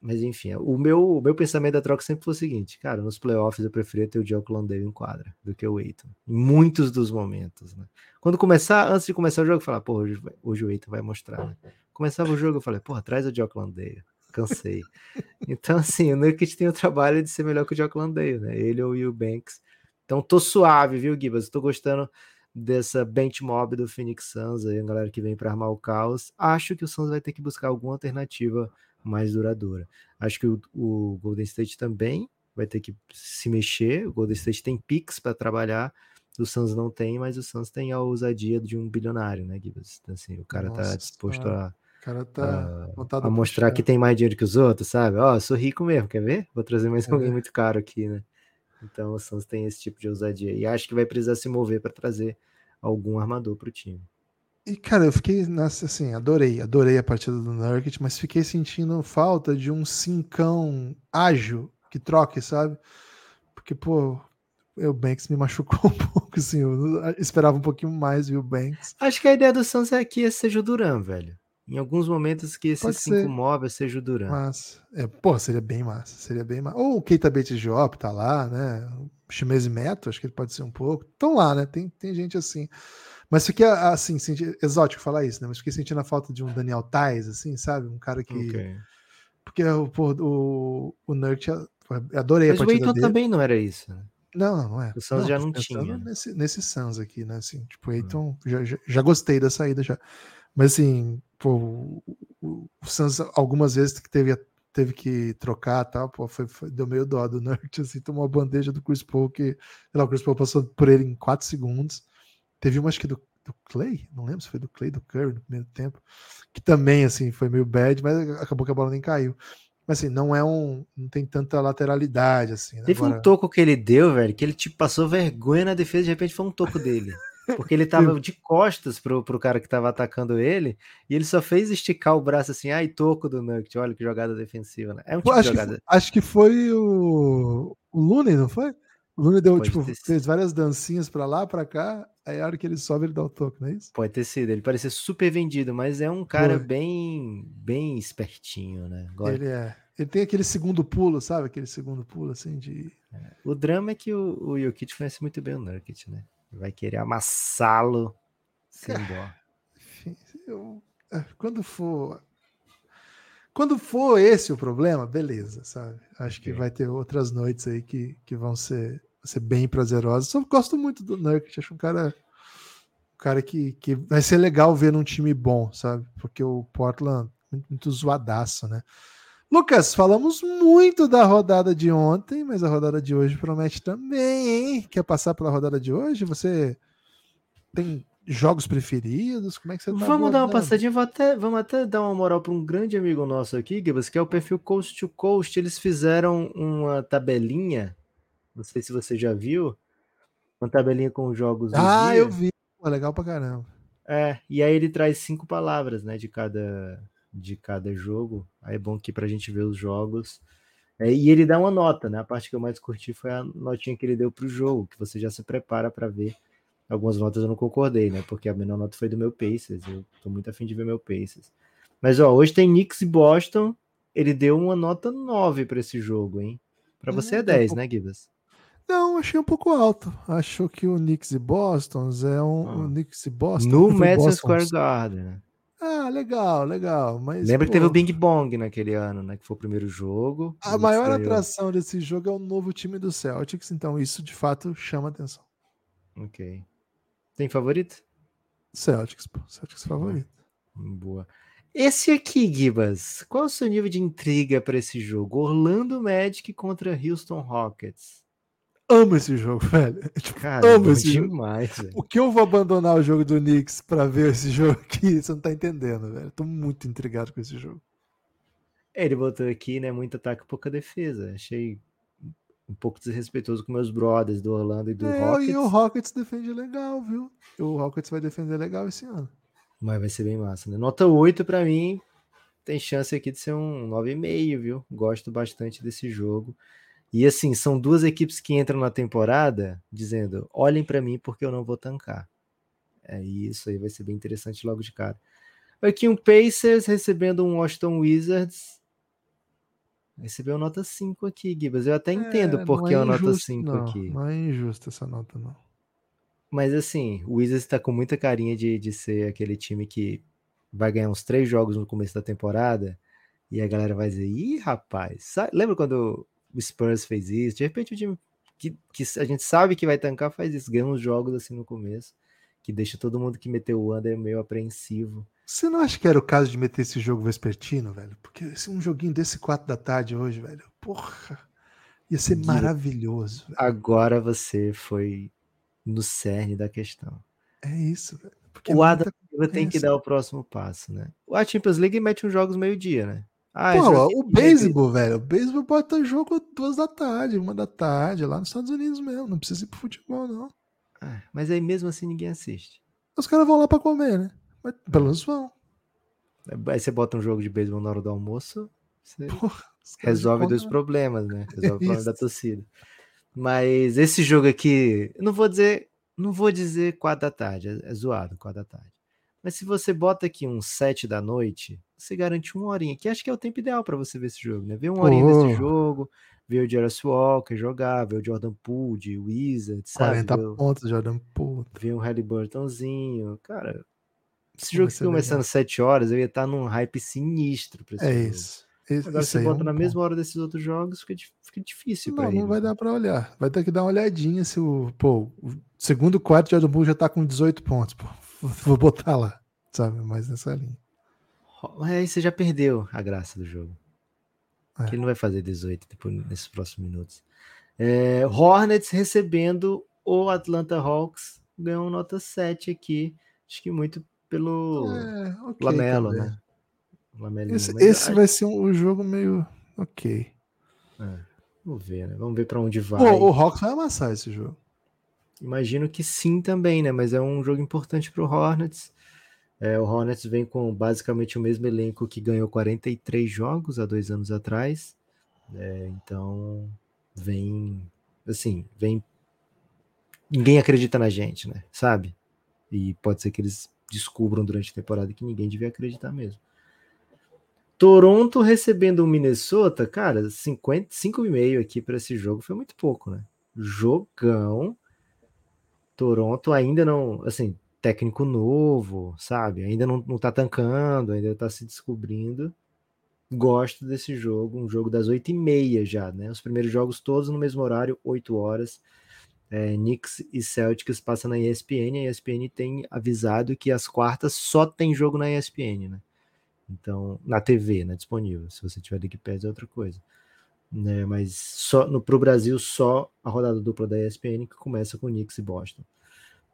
Mas enfim, o meu, o meu pensamento da troca sempre foi o seguinte, cara, nos playoffs eu preferia ter o Joe Landale em quadra do que o Aiton, em muitos dos momentos, né? Quando começar, antes de começar o jogo, eu falava, pô, hoje, hoje o Aiton vai mostrar, né? Começava o jogo, eu falei, porra, traz o Joe Landale cansei. Então, assim, o Nurkic tem o trabalho de ser melhor que o Jock Landale, né? Ele ou o Banks. Então, tô suave, viu, Gibas? Tô gostando dessa bench mob do Phoenix Suns aí, a galera que vem para armar o caos. Acho que o Suns vai ter que buscar alguma alternativa mais duradoura. Acho que o, o Golden State também vai ter que se mexer. O Golden State tem picks para trabalhar, o Suns não tem, mas o Suns tem a ousadia de um bilionário, né, Gibas? Então, assim, o cara tá Nossa, tá disposto a o cara tá uh, a mostrar que tem mais dinheiro que os outros, sabe? Ó, oh, sou rico mesmo, quer ver? Vou trazer mais é. alguém muito caro aqui, né? Então o Suns tem esse tipo de ousadia. E acho que vai precisar se mover para trazer algum armador para o time. E, cara, eu fiquei, assim, adorei, adorei a partida do Nurkic, mas fiquei sentindo falta de um cincão ágil que troque, sabe? Porque, pô, o Banks me [LAUGHS] machucou um pouco, assim, eu esperava um pouquinho mais, viu, Banks. Acho que a ideia do Suns é que esse seja o Duran, velho em alguns momentos que esse cinco ser. móvel seja o Duran. Mas, é, pô, seria bem massa, seria bem massa. Ou o Keita Bates Diop tá lá, né? O Shimezi Meto, acho que ele pode ser um pouco. Estão lá, né? Tem, tem gente assim. Mas fiquei, assim, senti, exótico falar isso, né? Mas fiquei sentindo a falta de um Daniel Tais, assim, sabe? Um cara que... Okay. Porque pô, o, o Nurt, adorei Mas a partida o Aiton também não era isso, né? Não, não, não é. O Suns já não tinha. Nesse, nesse Suns aqui, né? Assim, tipo, o Aiton, hum. já, já, já gostei da saída já. Mas assim, pô, o, o, Suns algumas vezes que teve, teve que trocar tal, pô, foi, foi, deu meio dó do Nerd, [LAUGHS] assim, tomou uma bandeja do Chris Paul que, sei lá, o Chris Paul passou por ele em 4 segundos. Teve uma, acho que do, do Clay, não lembro se foi do Clay, do Curry no primeiro tempo, que também, assim, foi meio bad, mas acabou que a bola nem caiu. Mas assim, não é um. Não tem tanta lateralidade, assim. Né? Teve Agora... um toco que ele deu, velho, que ele tipo, passou vergonha na defesa, de repente foi um toco dele. Porque ele tava de costas pro, pro cara que tava atacando ele, e ele só fez esticar o braço assim, ai, toco do Nugget, olha que jogada defensiva, né? É um tipo acho de jogada. Que, acho que foi o, O Looney, não foi? O Looney deu, Pode tipo, fez várias dancinhas pra lá, pra cá, aí a hora que ele sobe, ele dá o toque, não é isso? Pode ter sido. Ele parecia super vendido, mas é um cara Foi. bem, bem espertinho, né? Agora, Ele é. Ele tem aquele segundo pulo, sabe? Aquele segundo pulo, assim, de. O drama é que o, o Jokic conhece muito bem o Nurkic, né? Vai querer amassá-lo sem dó. Enfim, eu- é, quando for. Quando for esse o problema, beleza, sabe? Acho que vai ter outras noites aí que, que vão ser, ser bem prazerosas. Só gosto muito do Nurkic, acho um cara. Um cara que, que vai ser legal ver num time bom, sabe? Porque o Portland muito, muito zoadaço, né? Lucas, falamos muito da rodada de ontem, mas a rodada de hoje promete também, hein? Quer passar pela rodada de hoje? Você tem jogos preferidos? Como é que você tá Vamos dar uma passadinha, vou até- vamos até dar uma moral para um grande amigo nosso aqui, Gibas, que é o perfil Coast to Coast. Eles fizeram uma tabelinha, não sei se você já viu, uma tabelinha com os jogos Ah, eu vi. Pô, legal pra caramba. É, e aí ele traz cinco palavras, né, de cada, de cada jogo. Aí é bom aqui pra gente ver os jogos. É, e ele dá uma nota, né? A parte que eu mais curti foi a notinha que ele deu pro jogo, que você já se prepara pra ver. Algumas notas eu não concordei, né? Porque a menor nota foi do meu Pacers. Eu tô muito afim de ver meu Pacers. Mas ó, hoje tem Knicks e Boston. Ele deu uma nota 9 pra esse jogo, hein? Pra você Hum, é tá um 10, pouco- né, Gibas? Não, achei um pouco alto. Acho que o Knicks e Boston é um. Ah. O Knicks e Boston. No Madison Boston. Square Garden, né? Ah, legal, legal. Mas, Lembra que pô, teve o Bing Bong naquele ano, né? Que foi o primeiro jogo. A maior ganhou. atração desse jogo é o novo time do Celtics, então isso de fato chama atenção. Ok. Tem favorito? Celtics, pô. Celtics favorito. Boa. Esse aqui, Gibas, qual é o seu nível de intriga para esse jogo? Orlando Magic contra Houston Rockets. Amo esse jogo, [LAUGHS] velho. Tipo, Cara, é amo esse jogo. demais, velho. O que eu vou abandonar o jogo do Knicks pra ver esse [LAUGHS] jogo aqui, você não tá entendendo, velho. Tô muito intrigado com esse jogo. Ele botou aqui, né? Muito ataque, pouca defesa. Achei um pouco desrespeitoso com meus brothers do Orlando e do É, Rockets. e o Rockets defende legal, viu? O Rockets vai defender legal esse ano. Mas vai ser bem massa, né? Nota 8 para mim. Tem chance aqui de ser um 9,5, viu? Gosto bastante desse jogo. E assim, são duas equipes que entram na temporada dizendo: olhem para mim porque eu não vou tancar. É isso aí, vai ser bem interessante logo de cara. Aqui um Pacers recebendo um Washington Wizards. Recebeu nota 5 aqui, Gibas. Eu até entendo É, porque é uma nota injusto, 5 não. aqui. Não é injusta essa nota, não. Mas assim, o Wizards tá com muita carinha de, de ser aquele time que vai ganhar uns três jogos no começo da temporada e a galera vai dizer, ih, rapaz, lembra quando o Spurs fez isso? De repente o time que, que a gente sabe que vai tancar faz isso, ganha uns jogos assim no começo, que deixa todo mundo que meteu o under meio apreensivo. Você não acha que era o caso de meter esse jogo vespertino, velho? Porque esse, um joguinho desse 4 da tarde hoje, velho, porra, ia ser maravilhoso. velho. Agora você foi no cerne da questão. É isso, velho. Porque o é Adam tem que dar o próximo passo, né? A Champions League mete uns jogos meio-dia, né? Ah, Pô, o beisebol, velho, o beisebol ter jogo duas da tarde, uma da tarde, lá nos Estados Unidos mesmo. Não precisa ir pro futebol, não. Ah, mas aí mesmo assim ninguém assiste. Os caras vão lá pra comer, né? Mas pelo menos vão. Aí você bota um jogo de beisebol na hora do almoço, você Porra, resolve dois conta- problemas, né? [LAUGHS] Resolve o problema da torcida. Mas esse jogo aqui, não vou dizer, não vou dizer 4 da tarde, é, é zoado 4 da tarde. Mas se você bota aqui um 7 da noite, você garante uma horinha, que acho que é o tempo ideal para você ver esse jogo, né? Ver uma horinha Pô. desse jogo, ver o Jarvis Walker jogar, ver o Jordan Poole de Wizard, sabe? 40 Ver pontos, Jordan. Puta. ver um Halliburtonzinho. Cara, esse jogo que começando às 7 horas, eu ia estar num hype sinistro pra esse É jogo. isso. Esse- Agora você é bota um na ponto. mesma hora desses outros jogos, fica, fica difícil pra Não, ele. não vai dar pra olhar. Vai ter que dar uma olhadinha se o. Pô, o segundo quarto, Jordan Poole já tá com 18 pontos. Pô, vou botar lá, sabe? Mais nessa linha. Mas aí você já perdeu a graça do jogo. É. Que ele não vai fazer 18 depois, nesses próximos minutos. É, Hornets recebendo o Atlanta Hawks. Ganhou nota 7 aqui. Acho que muito pelo É, ok. Lamelo, também. né? Lamelinho. Esse, esse vai ser um, um jogo meio. Ok. Vamos ver, né? Vamos ver pra onde vai. Pô, o Hawks vai amassar esse jogo. Imagino que sim também, né? Mas é um jogo importante para o Hornets. É, o Hornets vem com basicamente o mesmo elenco que ganhou 43 jogos há dois anos atrás. É, então vem, assim, vem. Ninguém acredita na gente, né? Sabe? E pode ser que eles descubram durante a temporada que ninguém devia acreditar mesmo. Toronto recebendo o Minnesota, cara, 55,5 aqui para esse jogo foi muito pouco, né? Jogão. Toronto ainda não, assim, técnico novo, sabe? Ainda não, não tá tancando, ainda tá se descobrindo. Gosto desse jogo, um jogo das 8 e meia já, né? Os primeiros jogos todos no mesmo horário, 8 horas. É, Knicks e Celtics passam na ESPN. A ESPN tem avisado que as quartas só tem jogo na ESPN, né? Então, na TV, né, disponível. Se você tiver League Pass é outra coisa. Né, mas só no pro Brasil só a rodada dupla da ESPN que começa com Knicks e Boston.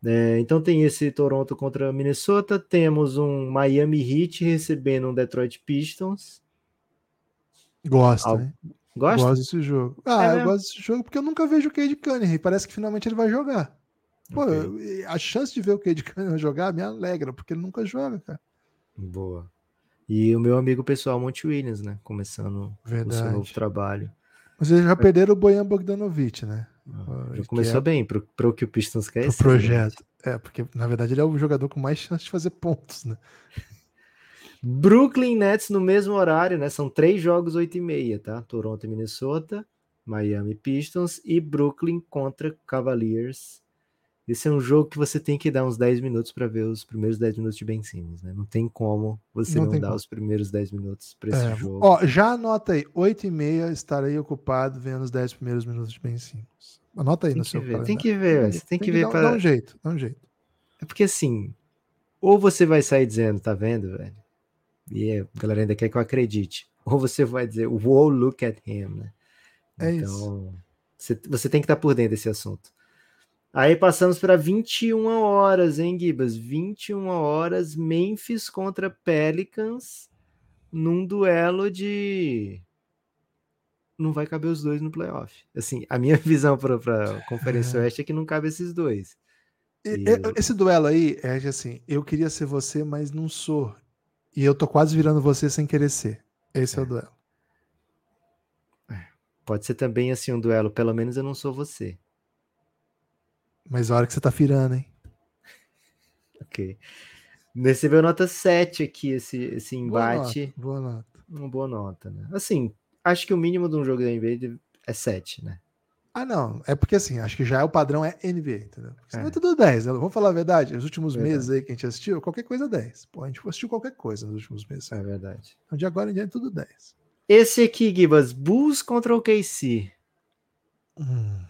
É, então tem esse Toronto contra Minnesota, temos um Miami Heat recebendo um Detroit Pistons. Gosta, Al... né? Gosta? Gosto desse jogo. Ah, é eu mesmo? gosto desse jogo porque eu nunca vejo o Cade Cunningham. Parece que finalmente ele vai jogar. Pô, okay. a chance de ver o Cade Cunningham jogar me alegra, porque ele nunca joga, cara. Boa. E o meu amigo pessoal, Monte Williams, né? Começando Verdade. o seu novo trabalho. Mas eles já perderam o Bojan Bogdanovic, né? Ah, já começou é... bem para o que o Pistons quer. Pro esse projeto. É, porque na verdade ele é o jogador com mais chance de fazer pontos, né? [LAUGHS] Brooklyn Nets no mesmo horário, né? São três jogos, 8 e meia, tá? Toronto e Minnesota, Miami Pistons e Brooklyn contra Cavaliers esse é um jogo que você tem que dar uns 10 minutos para ver os primeiros 10 minutos de Ben Simmons, né? Não tem como você não, não dar como. os primeiros 10 minutos para esse é. jogo. Ó, já anota aí, 8 e meia estarei ocupado vendo os 10 primeiros minutos de Ben Simmons. Anota aí tem no seu ver, Tem que ver, você tem, tem que, que ver para dar um jeito, dá um jeito. É porque assim, ou você vai sair dizendo, tá vendo, velho? E a galera ainda quer que eu acredite. [LAUGHS] Ou você vai dizer, wow, look at him, né? É então, isso. Você, você tem que estar por dentro desse assunto. Aí passamos para 21 horas, hein, Gibas? 21 horas, Memphis contra Pelicans, num duelo de. Não vai caber os dois no playoff. Assim, a minha [LAUGHS] visão para a Conferência Oeste é que não cabe esses dois. E... Esse duelo aí é assim: eu queria ser você, mas não sou. E eu tô quase virando você sem querer ser. Esse é, é o duelo. É. Pode ser também assim um duelo, pelo menos eu não sou você. Mas a hora que você tá firando, hein? Ok. Recebeu nota 7 aqui esse, esse embate. Boa nota, boa nota. Uma boa nota, né? Assim, acho que o mínimo de um jogo da NBA é 7, né? Ah, não. É porque assim, acho que já é o padrão é NBA, entendeu? Senão é. é tudo 10. Né? Vamos falar a verdade. Os últimos verdade. meses aí que a gente assistiu, qualquer coisa é 10. Pô, a gente assistiu qualquer coisa nos últimos meses. É verdade. Então de agora em diante é tudo 10. Esse aqui, Gibas, Bulls contra o KC. Hum,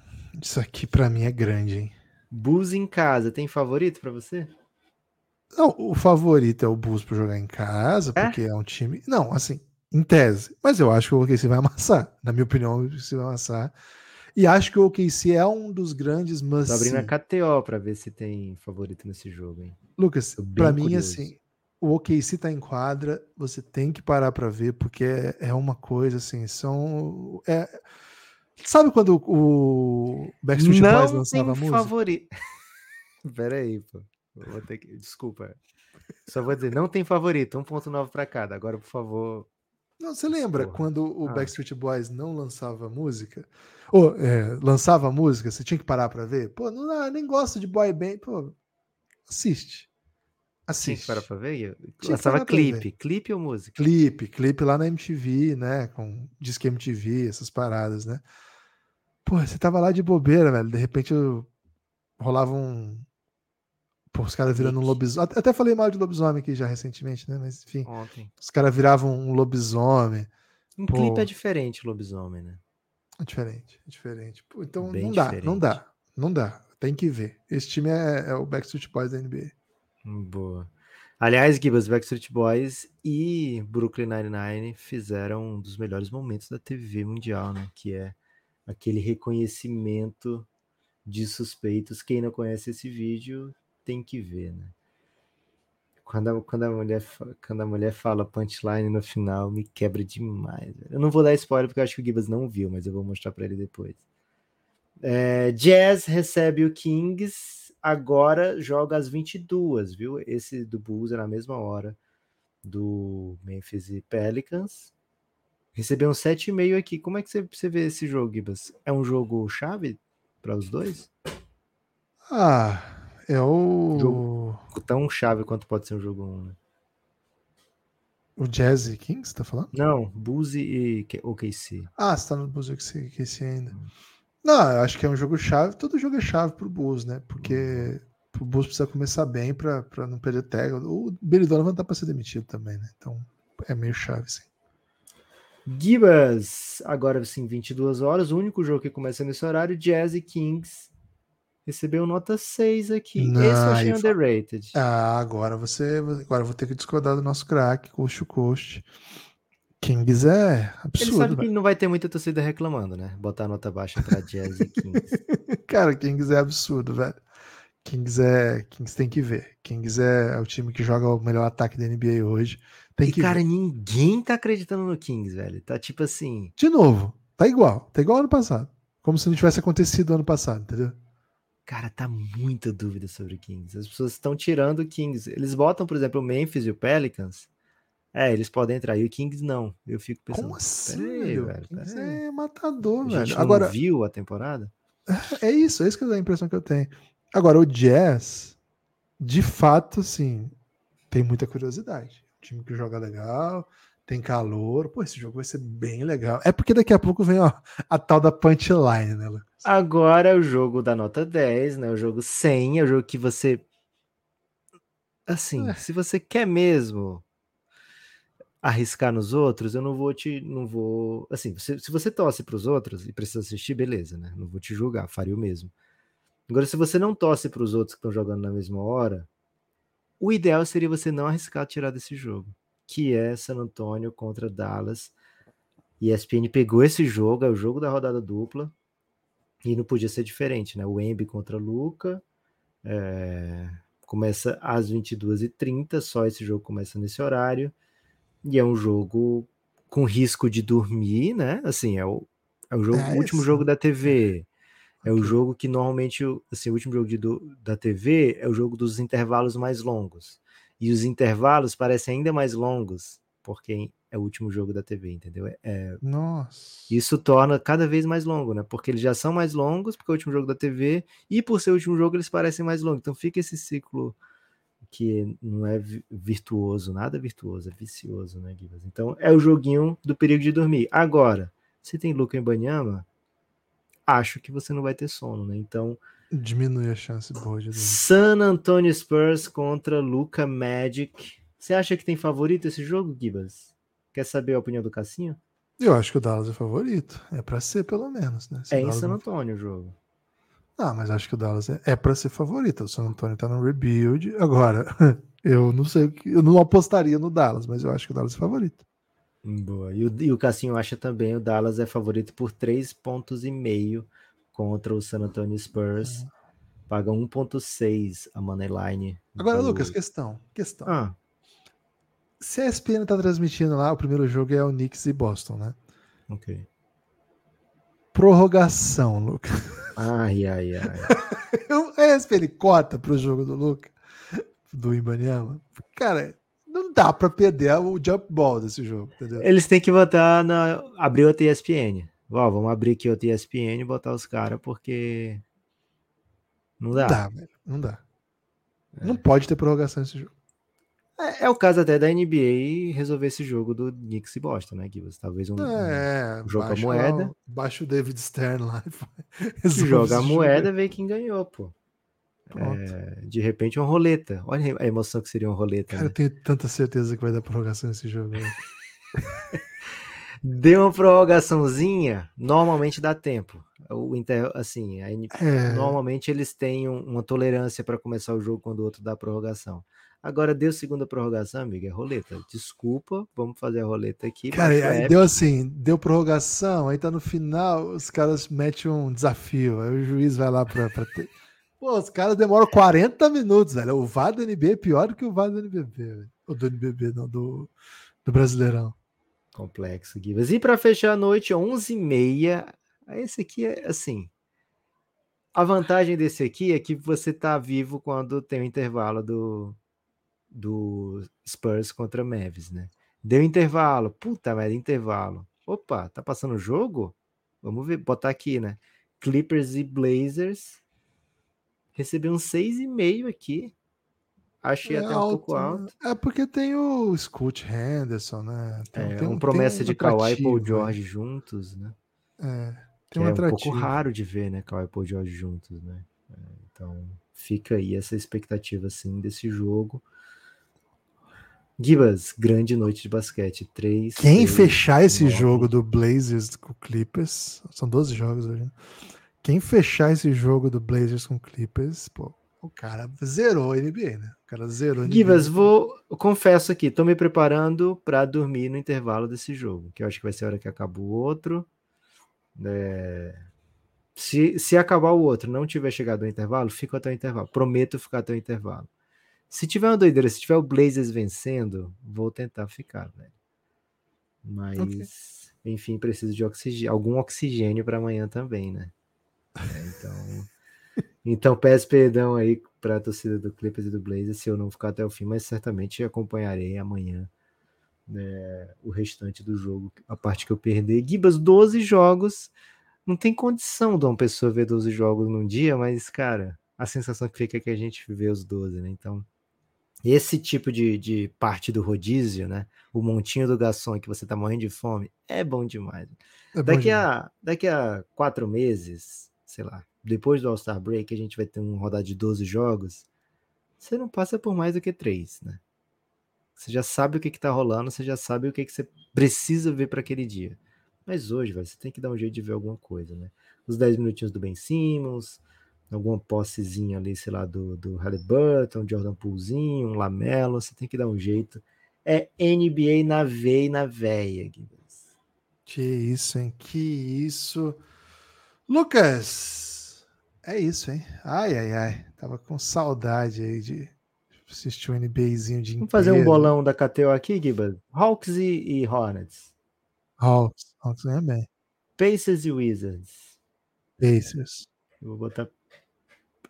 isso aqui para mim é grande, hein? Bulls em casa, tem favorito para você? Não, o favorito é o Bulls para jogar em casa, é? porque é um time. Não, assim, em tese. Mas eu acho que o OKC vai amassar. Na minha opinião, o OKC vai amassar. E acho que o OKC é um dos grandes must Tô abrindo a KTO para ver se tem favorito nesse jogo, hein? Lucas, para mim, assim, o OKC tá em quadra, você tem que parar para ver, porque é, é, uma coisa, assim, são... É, Sabe quando o Backstreet não Boys lançava tem música? favorito. [LAUGHS] Pera aí, pô. vou ter que... Desculpa. Só vou dizer, não tem favorito. 1.9 para cada. Agora, por favor. Não, você lembra Porra. quando o ah. Backstreet Boys não lançava música? Ou é, lançava música, você tinha que parar para ver? Pô, não, não, nem gosto de boy band. Pô, assiste. Assiste. Tinha que parar pra ver? Lançava clipe. Clipe ou música? Clipe, clipe lá na MTV, né? Com disque MTV, essas paradas, né? Pô, você tava lá de bobeira, velho. De repente eu... rolava um. Pô, os caras virando um lobisomem. Até falei mal de lobisomem aqui já recentemente, né? Mas enfim. Ontem. Os caras viravam um lobisomem. Um Pô... clipe é diferente, lobisomem, né? É diferente, é diferente. Pô, então Bem não dá, diferente. não dá, não dá. Tem que ver. Esse time é, é o Backstreet Boys da NBA. Boa. Aliás, Gibas, Backstreet Boys e Brooklyn Nine-Nine fizeram um dos melhores momentos da TV mundial, né? Que é aquele reconhecimento de suspeitos. Quem não conhece esse vídeo tem que ver, né? Quando a, quando a, mulher, quando a mulher fala punchline no final, me quebra demais. Eu não vou dar spoiler porque eu acho que o Gibas não viu, mas eu vou mostrar para ele depois. É, Jazz recebe o Kings, agora joga às 22, viu? Esse do Bulls é na mesma hora do Memphis e Pelicans. Recebeu um 7,5 aqui. Como é que você, você vê esse jogo, Gibas? É um jogo chave para os dois? Ah, é o. Jogo. Tão chave quanto pode ser um jogo 1, né? O Jazzy King, você tá falando? Não, Boozy e OKC. Ah, você tá no Boozy e OKC ainda. Não, eu acho que é um jogo chave. Todo jogo é chave pro Bulls, né? Porque o Bulls precisa começar bem pra, pra não perder tag. O Billy Donovan tá pra ser demitido também, né? Então é meio chave, sim. Gibas, agora sim, 22 horas. O único jogo que começa nesse horário, Jazz e Kings. Recebeu nota 6 aqui. Não, Esse eu achei underrated. Ah, agora você. Agora eu vou ter que discordar do nosso craque, coast to coast. Kings é Ele absurdo, sabe que velho. não vai ter muita torcida reclamando, né? Botar nota baixa pra Jazz e Kings. [LAUGHS] Cara, Kings é absurdo, velho. Kings é. Kings tem que ver. Kings é, é o time que joga o melhor ataque da NBA hoje. Tem e, que cara, ver. ninguém tá acreditando no Kings, velho. Tá tipo assim. De novo, tá igual. Tá igual ano passado. Como se não tivesse acontecido ano passado, entendeu? Cara, tá muita dúvida sobre o Kings. As pessoas estão tirando o Kings. Eles botam, por exemplo, o Memphis e o Pelicans. É, eles podem entrar. E o Kings não. Eu fico pensando. Como assim, peraí, velho? Kings é matador, A gente velho. não Agora, viu a temporada? é isso, é isso que é a impressão que eu tenho. Agora, o Jazz, de fato, assim, tem muita curiosidade. Um time que joga legal, tem calor. Pô, esse jogo vai ser bem legal. É porque daqui a pouco vem ó, a tal da punchline, né, Lucas? Agora é o jogo da nota 10, né? O jogo 100, é o jogo que você. Assim, É. se você quer mesmo arriscar nos outros, eu não vou te. Não vou. Assim, se, você torce para os outros e precisa assistir, beleza, né? Não vou te julgar, faria o mesmo. Agora, se você não torce para os outros que estão jogando na mesma hora, o ideal seria você não arriscar tirar desse jogo, que é San Antonio contra Dallas. E a ESPN pegou esse jogo, é o jogo da rodada dupla. E não podia ser diferente, né? O Embi contra Luca. é, começa às 22h30, só esse jogo começa nesse horário. E é um jogo com risco de dormir, né? Assim, é o, é o jogo, É o último jogo da TV. É o Ok. jogo que normalmente, o- assim, o último jogo de do- da TV é o jogo dos intervalos mais longos. E os intervalos parecem ainda mais longos, porque é o último jogo da TV, entendeu? É- é- Nossa. isso torna cada vez mais longo, né? Porque eles já são mais longos, porque é o último jogo da TV, e por ser o último jogo, eles parecem mais longos. Então fica esse ciclo que não é vi- virtuoso, nada virtuoso, é vicioso, né, Gibas? Então é o joguinho do perigo de dormir. Agora, se tem Luca em Banyama, acho que você não vai ter sono, né? Então, Diminui a chance boa de dormir. San Antonio Spurs contra Luca Magic. Você acha que tem favorito esse jogo, Gibas? Quer saber a opinião do Cassinho? Eu acho que o Dallas é favorito. É pra ser, pelo menos, né? Se É em San não- Antônio o jogo. Ah, mas acho que o Dallas é, é para ser favorito. O San Antonio tá no rebuild. Agora, [LAUGHS] eu não sei. Eu não apostaria no Dallas, mas eu acho que o Dallas é favorito. Boa. E o, e o Cassinho acha também o Dallas é favorito por 3 pontos e meio contra o San Antonio Spurs. Paga 1.6 a Moneyline. Agora, Lucas, questão. Questão. Ah, Se a ESPN tá transmitindo lá, o primeiro jogo é o Knicks e Boston, né? ok. Prorrogação, Lucas. [LAUGHS] Ai, ai, ai. A ESPN cota pro jogo do Lucas, do Ibaniama. Cara, não dá pra perder o jump ball desse jogo, entendeu? Eles têm que botar na. Abrir outra ESPN. Ó, vamos abrir aqui outra ESPN e botar os caras, porque. Não dá. Não dá, velho. Não dá. Não pode ter prorrogação nesse jogo. É, é o caso até da NBA resolver esse jogo do Knicks e Boston, né? Gibbs? Talvez um. É, joga a baixa moeda. Baixa o David Stern lá. um- [LAUGHS] joga a jogo moeda, vê quem ganhou, pô. É, de repente, uma roleta. Olha a emoção que seria uma roleta. Cara, né? eu tenho tanta certeza que vai dar prorrogação nesse jogo. [LAUGHS] Deu uma prorrogaçãozinha, normalmente dá tempo. O Inter, assim, a É, normalmente eles têm um- uma tolerância para começar o jogo quando o outro dá prorrogação. Agora deu segunda prorrogação, amigo, é roleta. Desculpa, vamos fazer a roleta aqui. cara, app. deu assim, deu prorrogação, aí tá no final, os caras metem um desafio, aí o juiz vai lá pra, pra ter. Pô, os caras demoram 40 minutos, velho. O VAR do NB é pior do que o VAR do NBB, velho. Ou do NBB, não, do, do Brasileirão. Complexo, Givas. E para fechar a noite, 11h30. Esse aqui é assim. A vantagem desse aqui é que você tá vivo quando tem o intervalo do, do Spurs contra Mavis, né? Deu intervalo. Puta merda, intervalo. Opa, tá passando o jogo? Vamos ver, botar aqui, né? Clippers e Blazers. Recebeu um 6,5 aqui. Achei É até um alto, pouco né? alto. É porque tem o Scoot Henderson, né? Tem, É, tem um- promessa tem um de Kawhi e Paul aí. George juntos, né? É, tem um é um pouco raro de ver, né? Kawhi e Paul George juntos, né? É, então, fica aí essa expectativa, assim, desse jogo. Gibas, grande noite de basquete. 3. Quem fechar esse nove. jogo do Blazers com Clippers, são 12 jogos hoje, né? Quem fechar esse jogo do Blazers com Clippers, pô, o cara zerou a NBA, né? O cara zerou a NBA. Gibas, vou. eu confesso aqui, tô me preparando para dormir no intervalo desse jogo, que eu acho que vai ser a hora que acaba o outro. É, Se, se acabar o outro não tiver chegado ao intervalo, fico até o intervalo. Prometo ficar até o intervalo. Se tiver uma doideira, se tiver o Blazers vencendo, vou tentar ficar, velho. Mas, enfim, preciso de oxigênio, algum oxigênio para amanhã também, né? É, então, [LAUGHS] então peço perdão aí para a torcida do Clippers e do Blazers se eu não ficar até o fim, mas certamente acompanharei amanhã né, o restante do jogo, a parte que eu perder. Gibas, 12 jogos. Não tem condição de uma pessoa ver 12 jogos num dia, mas, cara, a sensação que fica é que a gente vê os 12, né? Então, esse tipo de, de parte do rodízio, né? O montinho do garçom que você tá morrendo de fome, é bom demais. É bom Daqui demais. a, daqui a quatro meses, sei lá, depois do All-Star Break, a gente vai ter uma rodada de 12 jogos. Você não passa por mais do que três, né? Você já sabe o que, que tá rolando, você já sabe o que, que você precisa ver para aquele dia. Mas hoje, velho, você tem que dar um jeito de ver alguma coisa, né? Os 10 minutinhos do Ben Simmons, alguma possezinha ali, sei lá, do, do Halliburton, Jordan Poolzinho, um Lamelo, você tem que dar um jeito. É NBA na veia e na veia. Que isso, hein? Que isso. Lucas, é isso, hein? Ai, ai, ai. Tava com saudade aí de assistir um NBAzinho de Vamos fazer um bolão da KTO aqui, Gibas? Hawks e, e Hornets. Hawks. Hawks ganha bem. Pacers e Wizards. Pacers. Eu vou botar.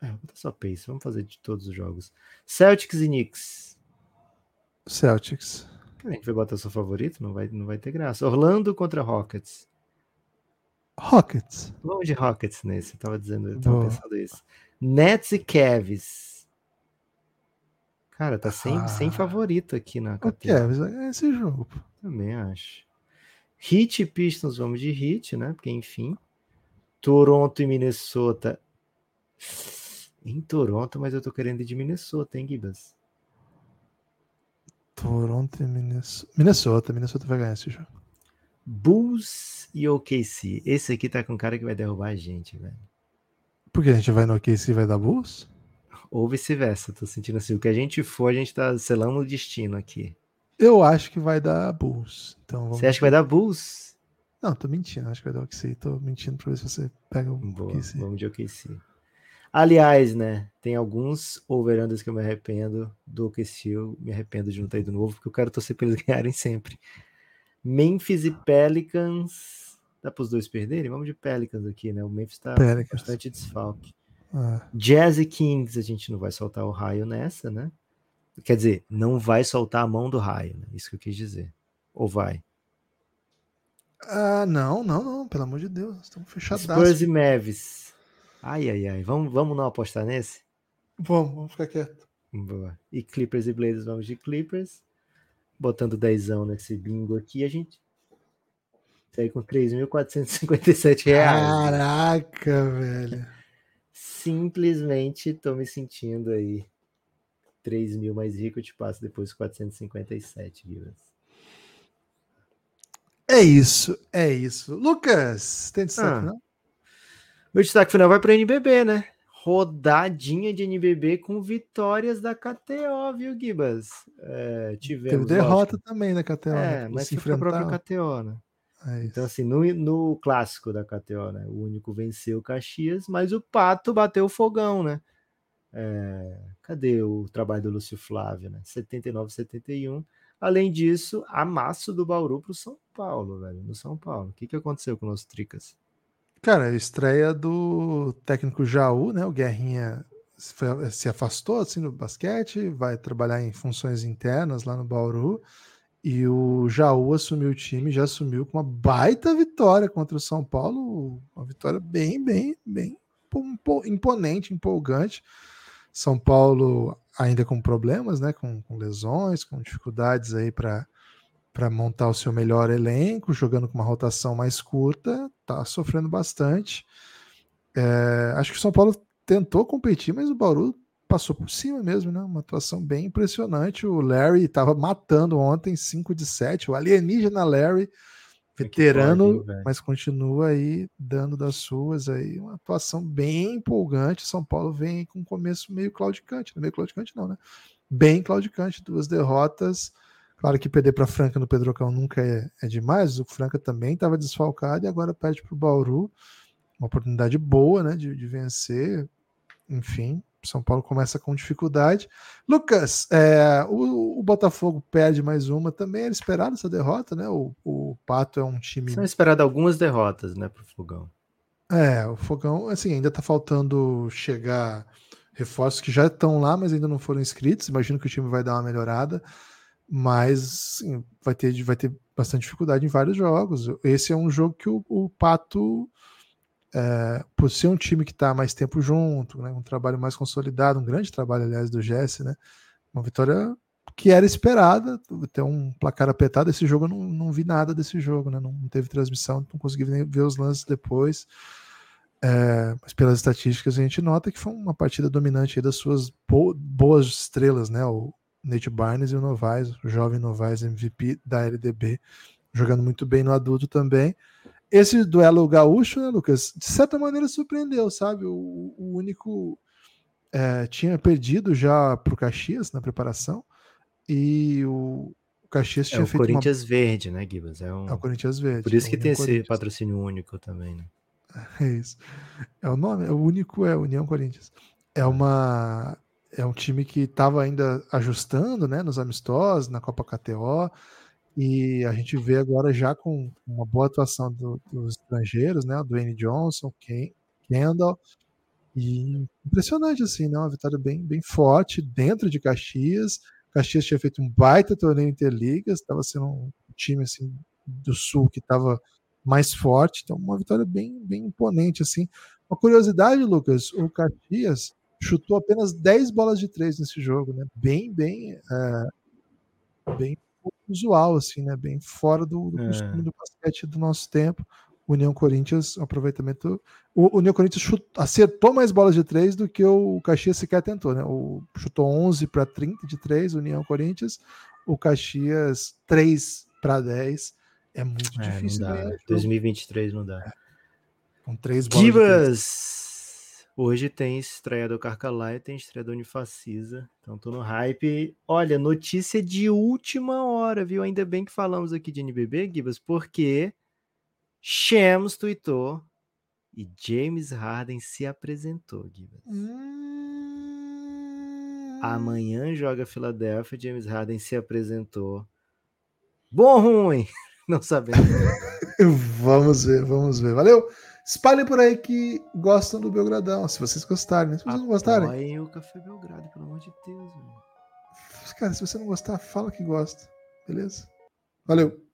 É, vou botar só Pacers. Vamos fazer de todos os jogos. Celtics e Knicks. Celtics. A gente vai botar seu favorito? Não vai, não vai ter graça. Orlando contra Rockets. Rockets. Vamos de Rockets nesse. Eu tava dizendo, eu tava Boa. pensando isso. Nets e Cavs. Cara, tá sem, Ah. sem favorito aqui na KTO. Cavs é esse jogo. Também acho. Heat e Pistons, vamos de Heat, né? Porque, enfim. Toronto e Minnesota. Em Toronto, mas eu tô querendo ir de Minnesota, hein, Gibas? Toronto e Minnesota. Minnesota. Minnesota vai ganhar esse jogo. Bulls e OKC. Esse aqui tá com cara que vai derrubar a gente, velho. Porque a gente vai no OKC e vai dar Bulls? Ou vice-versa. Tô sentindo assim. O que a gente for, a gente tá selando o destino aqui. Eu acho que vai dar Bulls. Então. Você acha que vai dar Bulls? Não, tô mentindo. Acho que vai dar OKC. Tô mentindo pra ver se você pega o Boa, OKC. vamos de OKC. Aliás, né, tem alguns overandas que eu me arrependo do OKC, eu me arrependo de não ter ido novo, porque eu quero torcer pra eles [LAUGHS] ganharem sempre. Memphis e Pelicans, dá pros dois perderem? Vamos de Pelicans aqui, né, o Memphis tá Pelicans. bastante desfalque. Ah, Jazz e Kings, a gente não vai soltar o raio nessa, né? Quer dizer, não vai soltar a mão do raio, né? Isso que eu quis dizer. Ou vai? Ah, não, não, não. Pelo amor de Deus. Estamos Spurs fechados. e Mavis. Ai, ai, ai. Vamos, vamos não apostar nesse? Vamos, vamos ficar quieto. Boa. E Clippers e Blazers, vamos de Clippers. Botando dezão nesse bingo aqui, a gente sai com 3.457 reais. Caraca, velho. Simplesmente tô me sentindo aí 3 mil mais rico, eu te passo depois 457, Guilherme. É isso, é isso. Lucas, tem destaque, Ah. não? Meu destaque final vai para NBB, né? Rodadinha de NBB com vitórias da KTO, viu, Gibas? É, Teve tivemos. derrota lógico, também da KTO. né? É, que mas se foi para a própria. KTO, né? É. Então, assim, no, no clássico da KTO, né? O único venceu o Caxias, mas o Pato bateu o fogão, né? É, cadê o trabalho do Lúcio Flávio, né? 79, 71. Além disso, amasso do Bauru pro São Paulo, velho. No São Paulo. O que, que aconteceu com o nosso Tricas? Cara, a estreia do técnico Jaú, né? O Guerrinha se afastou assim do basquete, vai trabalhar em funções internas lá no Bauru E o Jaú assumiu o time, já assumiu com uma baita vitória contra o São Paulo, uma vitória bem, bem, bem imponente, empolgante. São Paulo ainda com problemas, né, com, com lesões, com dificuldades aí para para montar o seu melhor elenco, jogando com uma rotação mais curta, tá sofrendo bastante. É, acho que o São Paulo tentou competir, mas o Bauru passou por cima mesmo, né? Uma atuação bem impressionante. O Larry estava matando ontem 5 de 7, o alienígena Larry, veterano, pode, mas continua aí dando das suas aí, uma atuação bem empolgante. São Paulo vem com um começo meio claudicante, meio claudicante não, né? Bem claudicante, duas derrotas Claro que perder para Franca no Pedrocão nunca é, é demais. O Franca também estava desfalcado e agora perde para o Bauru. Uma oportunidade boa né, de, de vencer. Enfim, São Paulo começa com dificuldade. Lucas, é, o, o, Botafogo perde mais uma. Também era esperado essa derrota, né? O, o Pato é um time. São esperadas algumas derrotas, né, para o Fogão. É, o Fogão, assim, ainda está faltando chegar reforços que já estão lá, mas ainda não foram inscritos. Imagino que o time vai dar uma melhorada mas assim, vai, ter, vai ter bastante dificuldade em vários jogos. Esse é um jogo que o, o Pato, é, por ser um time que está mais tempo junto, né, um trabalho mais consolidado, um grande trabalho, aliás, do Jesse, né, uma vitória que era esperada, ter um placar apertado. Esse jogo eu não, não vi nada desse jogo, né, não, teve transmissão, não consegui nem ver os lances depois. É, mas pelas estatísticas a gente nota que foi uma partida dominante das suas boas estrelas, né? O, Nate Barnes e o Novaes, o jovem Novaes MVP da LDB, jogando muito bem no adulto também. Esse duelo gaúcho, né, Lucas, de certa maneira surpreendeu, sabe? O, o único é, tinha perdido já para o Caxias na preparação e o, o Caxias é tinha o feito Corinthians uma... Verde, né, Gibas? É, um... é o Corinthians Verde. Por isso que tem esse patrocínio único também, né? [LAUGHS] É isso. É o nome, é o único é União Corinthians. É, é. uma é um time que estava ainda ajustando né, nos amistosos, na Copa KTO, e a gente vê agora já com uma boa atuação do, dos estrangeiros, né, o Dwayne Johnson, Ken, Kendall, e impressionante assim, né, uma vitória bem, bem forte dentro de Caxias. Caxias tinha feito um baita torneio Interligas, estava sendo um time assim do Sul que estava mais forte, então uma vitória bem, bem imponente assim. Uma curiosidade, Lucas, o Caxias chutou apenas 10 bolas de três nesse jogo, né? Bem, bem, é, bem usual, assim, né? Bem fora do, do é. costume do basquete do nosso tempo. União Corinthians, aproveitamento. O União Corinthians chutou, acertou mais bolas de três do que o Caxias sequer tentou, né? O, chutou 11 para 30 de três, União Corinthians. O Caxias 3 para 10. É muito é, difícil. Não dá. 2023 não dá. É. Com três bolas. Kivas! Hoje tem estreia do Carcalá e tem estreia do Unifacisa. Então tô no hype. Olha, notícia de última hora, viu? Ainda bem que falamos aqui de NBB, Gibas, porque Shams tweetou e James Harden se apresentou, Gibas. Hum... Amanhã joga Filadélfia, James Harden se apresentou. Bom ruim? [LAUGHS] Não sabemos. vamos ver, vamos ver. Valeu! Espalhem por aí que gostam do Belgradão, se vocês gostarem. Né? Se vocês não gostarem. Apoiem o Café Belgrado, pelo amor de Deus. Mano. Cara, se você não gostar, fala que gosta. Beleza? Valeu.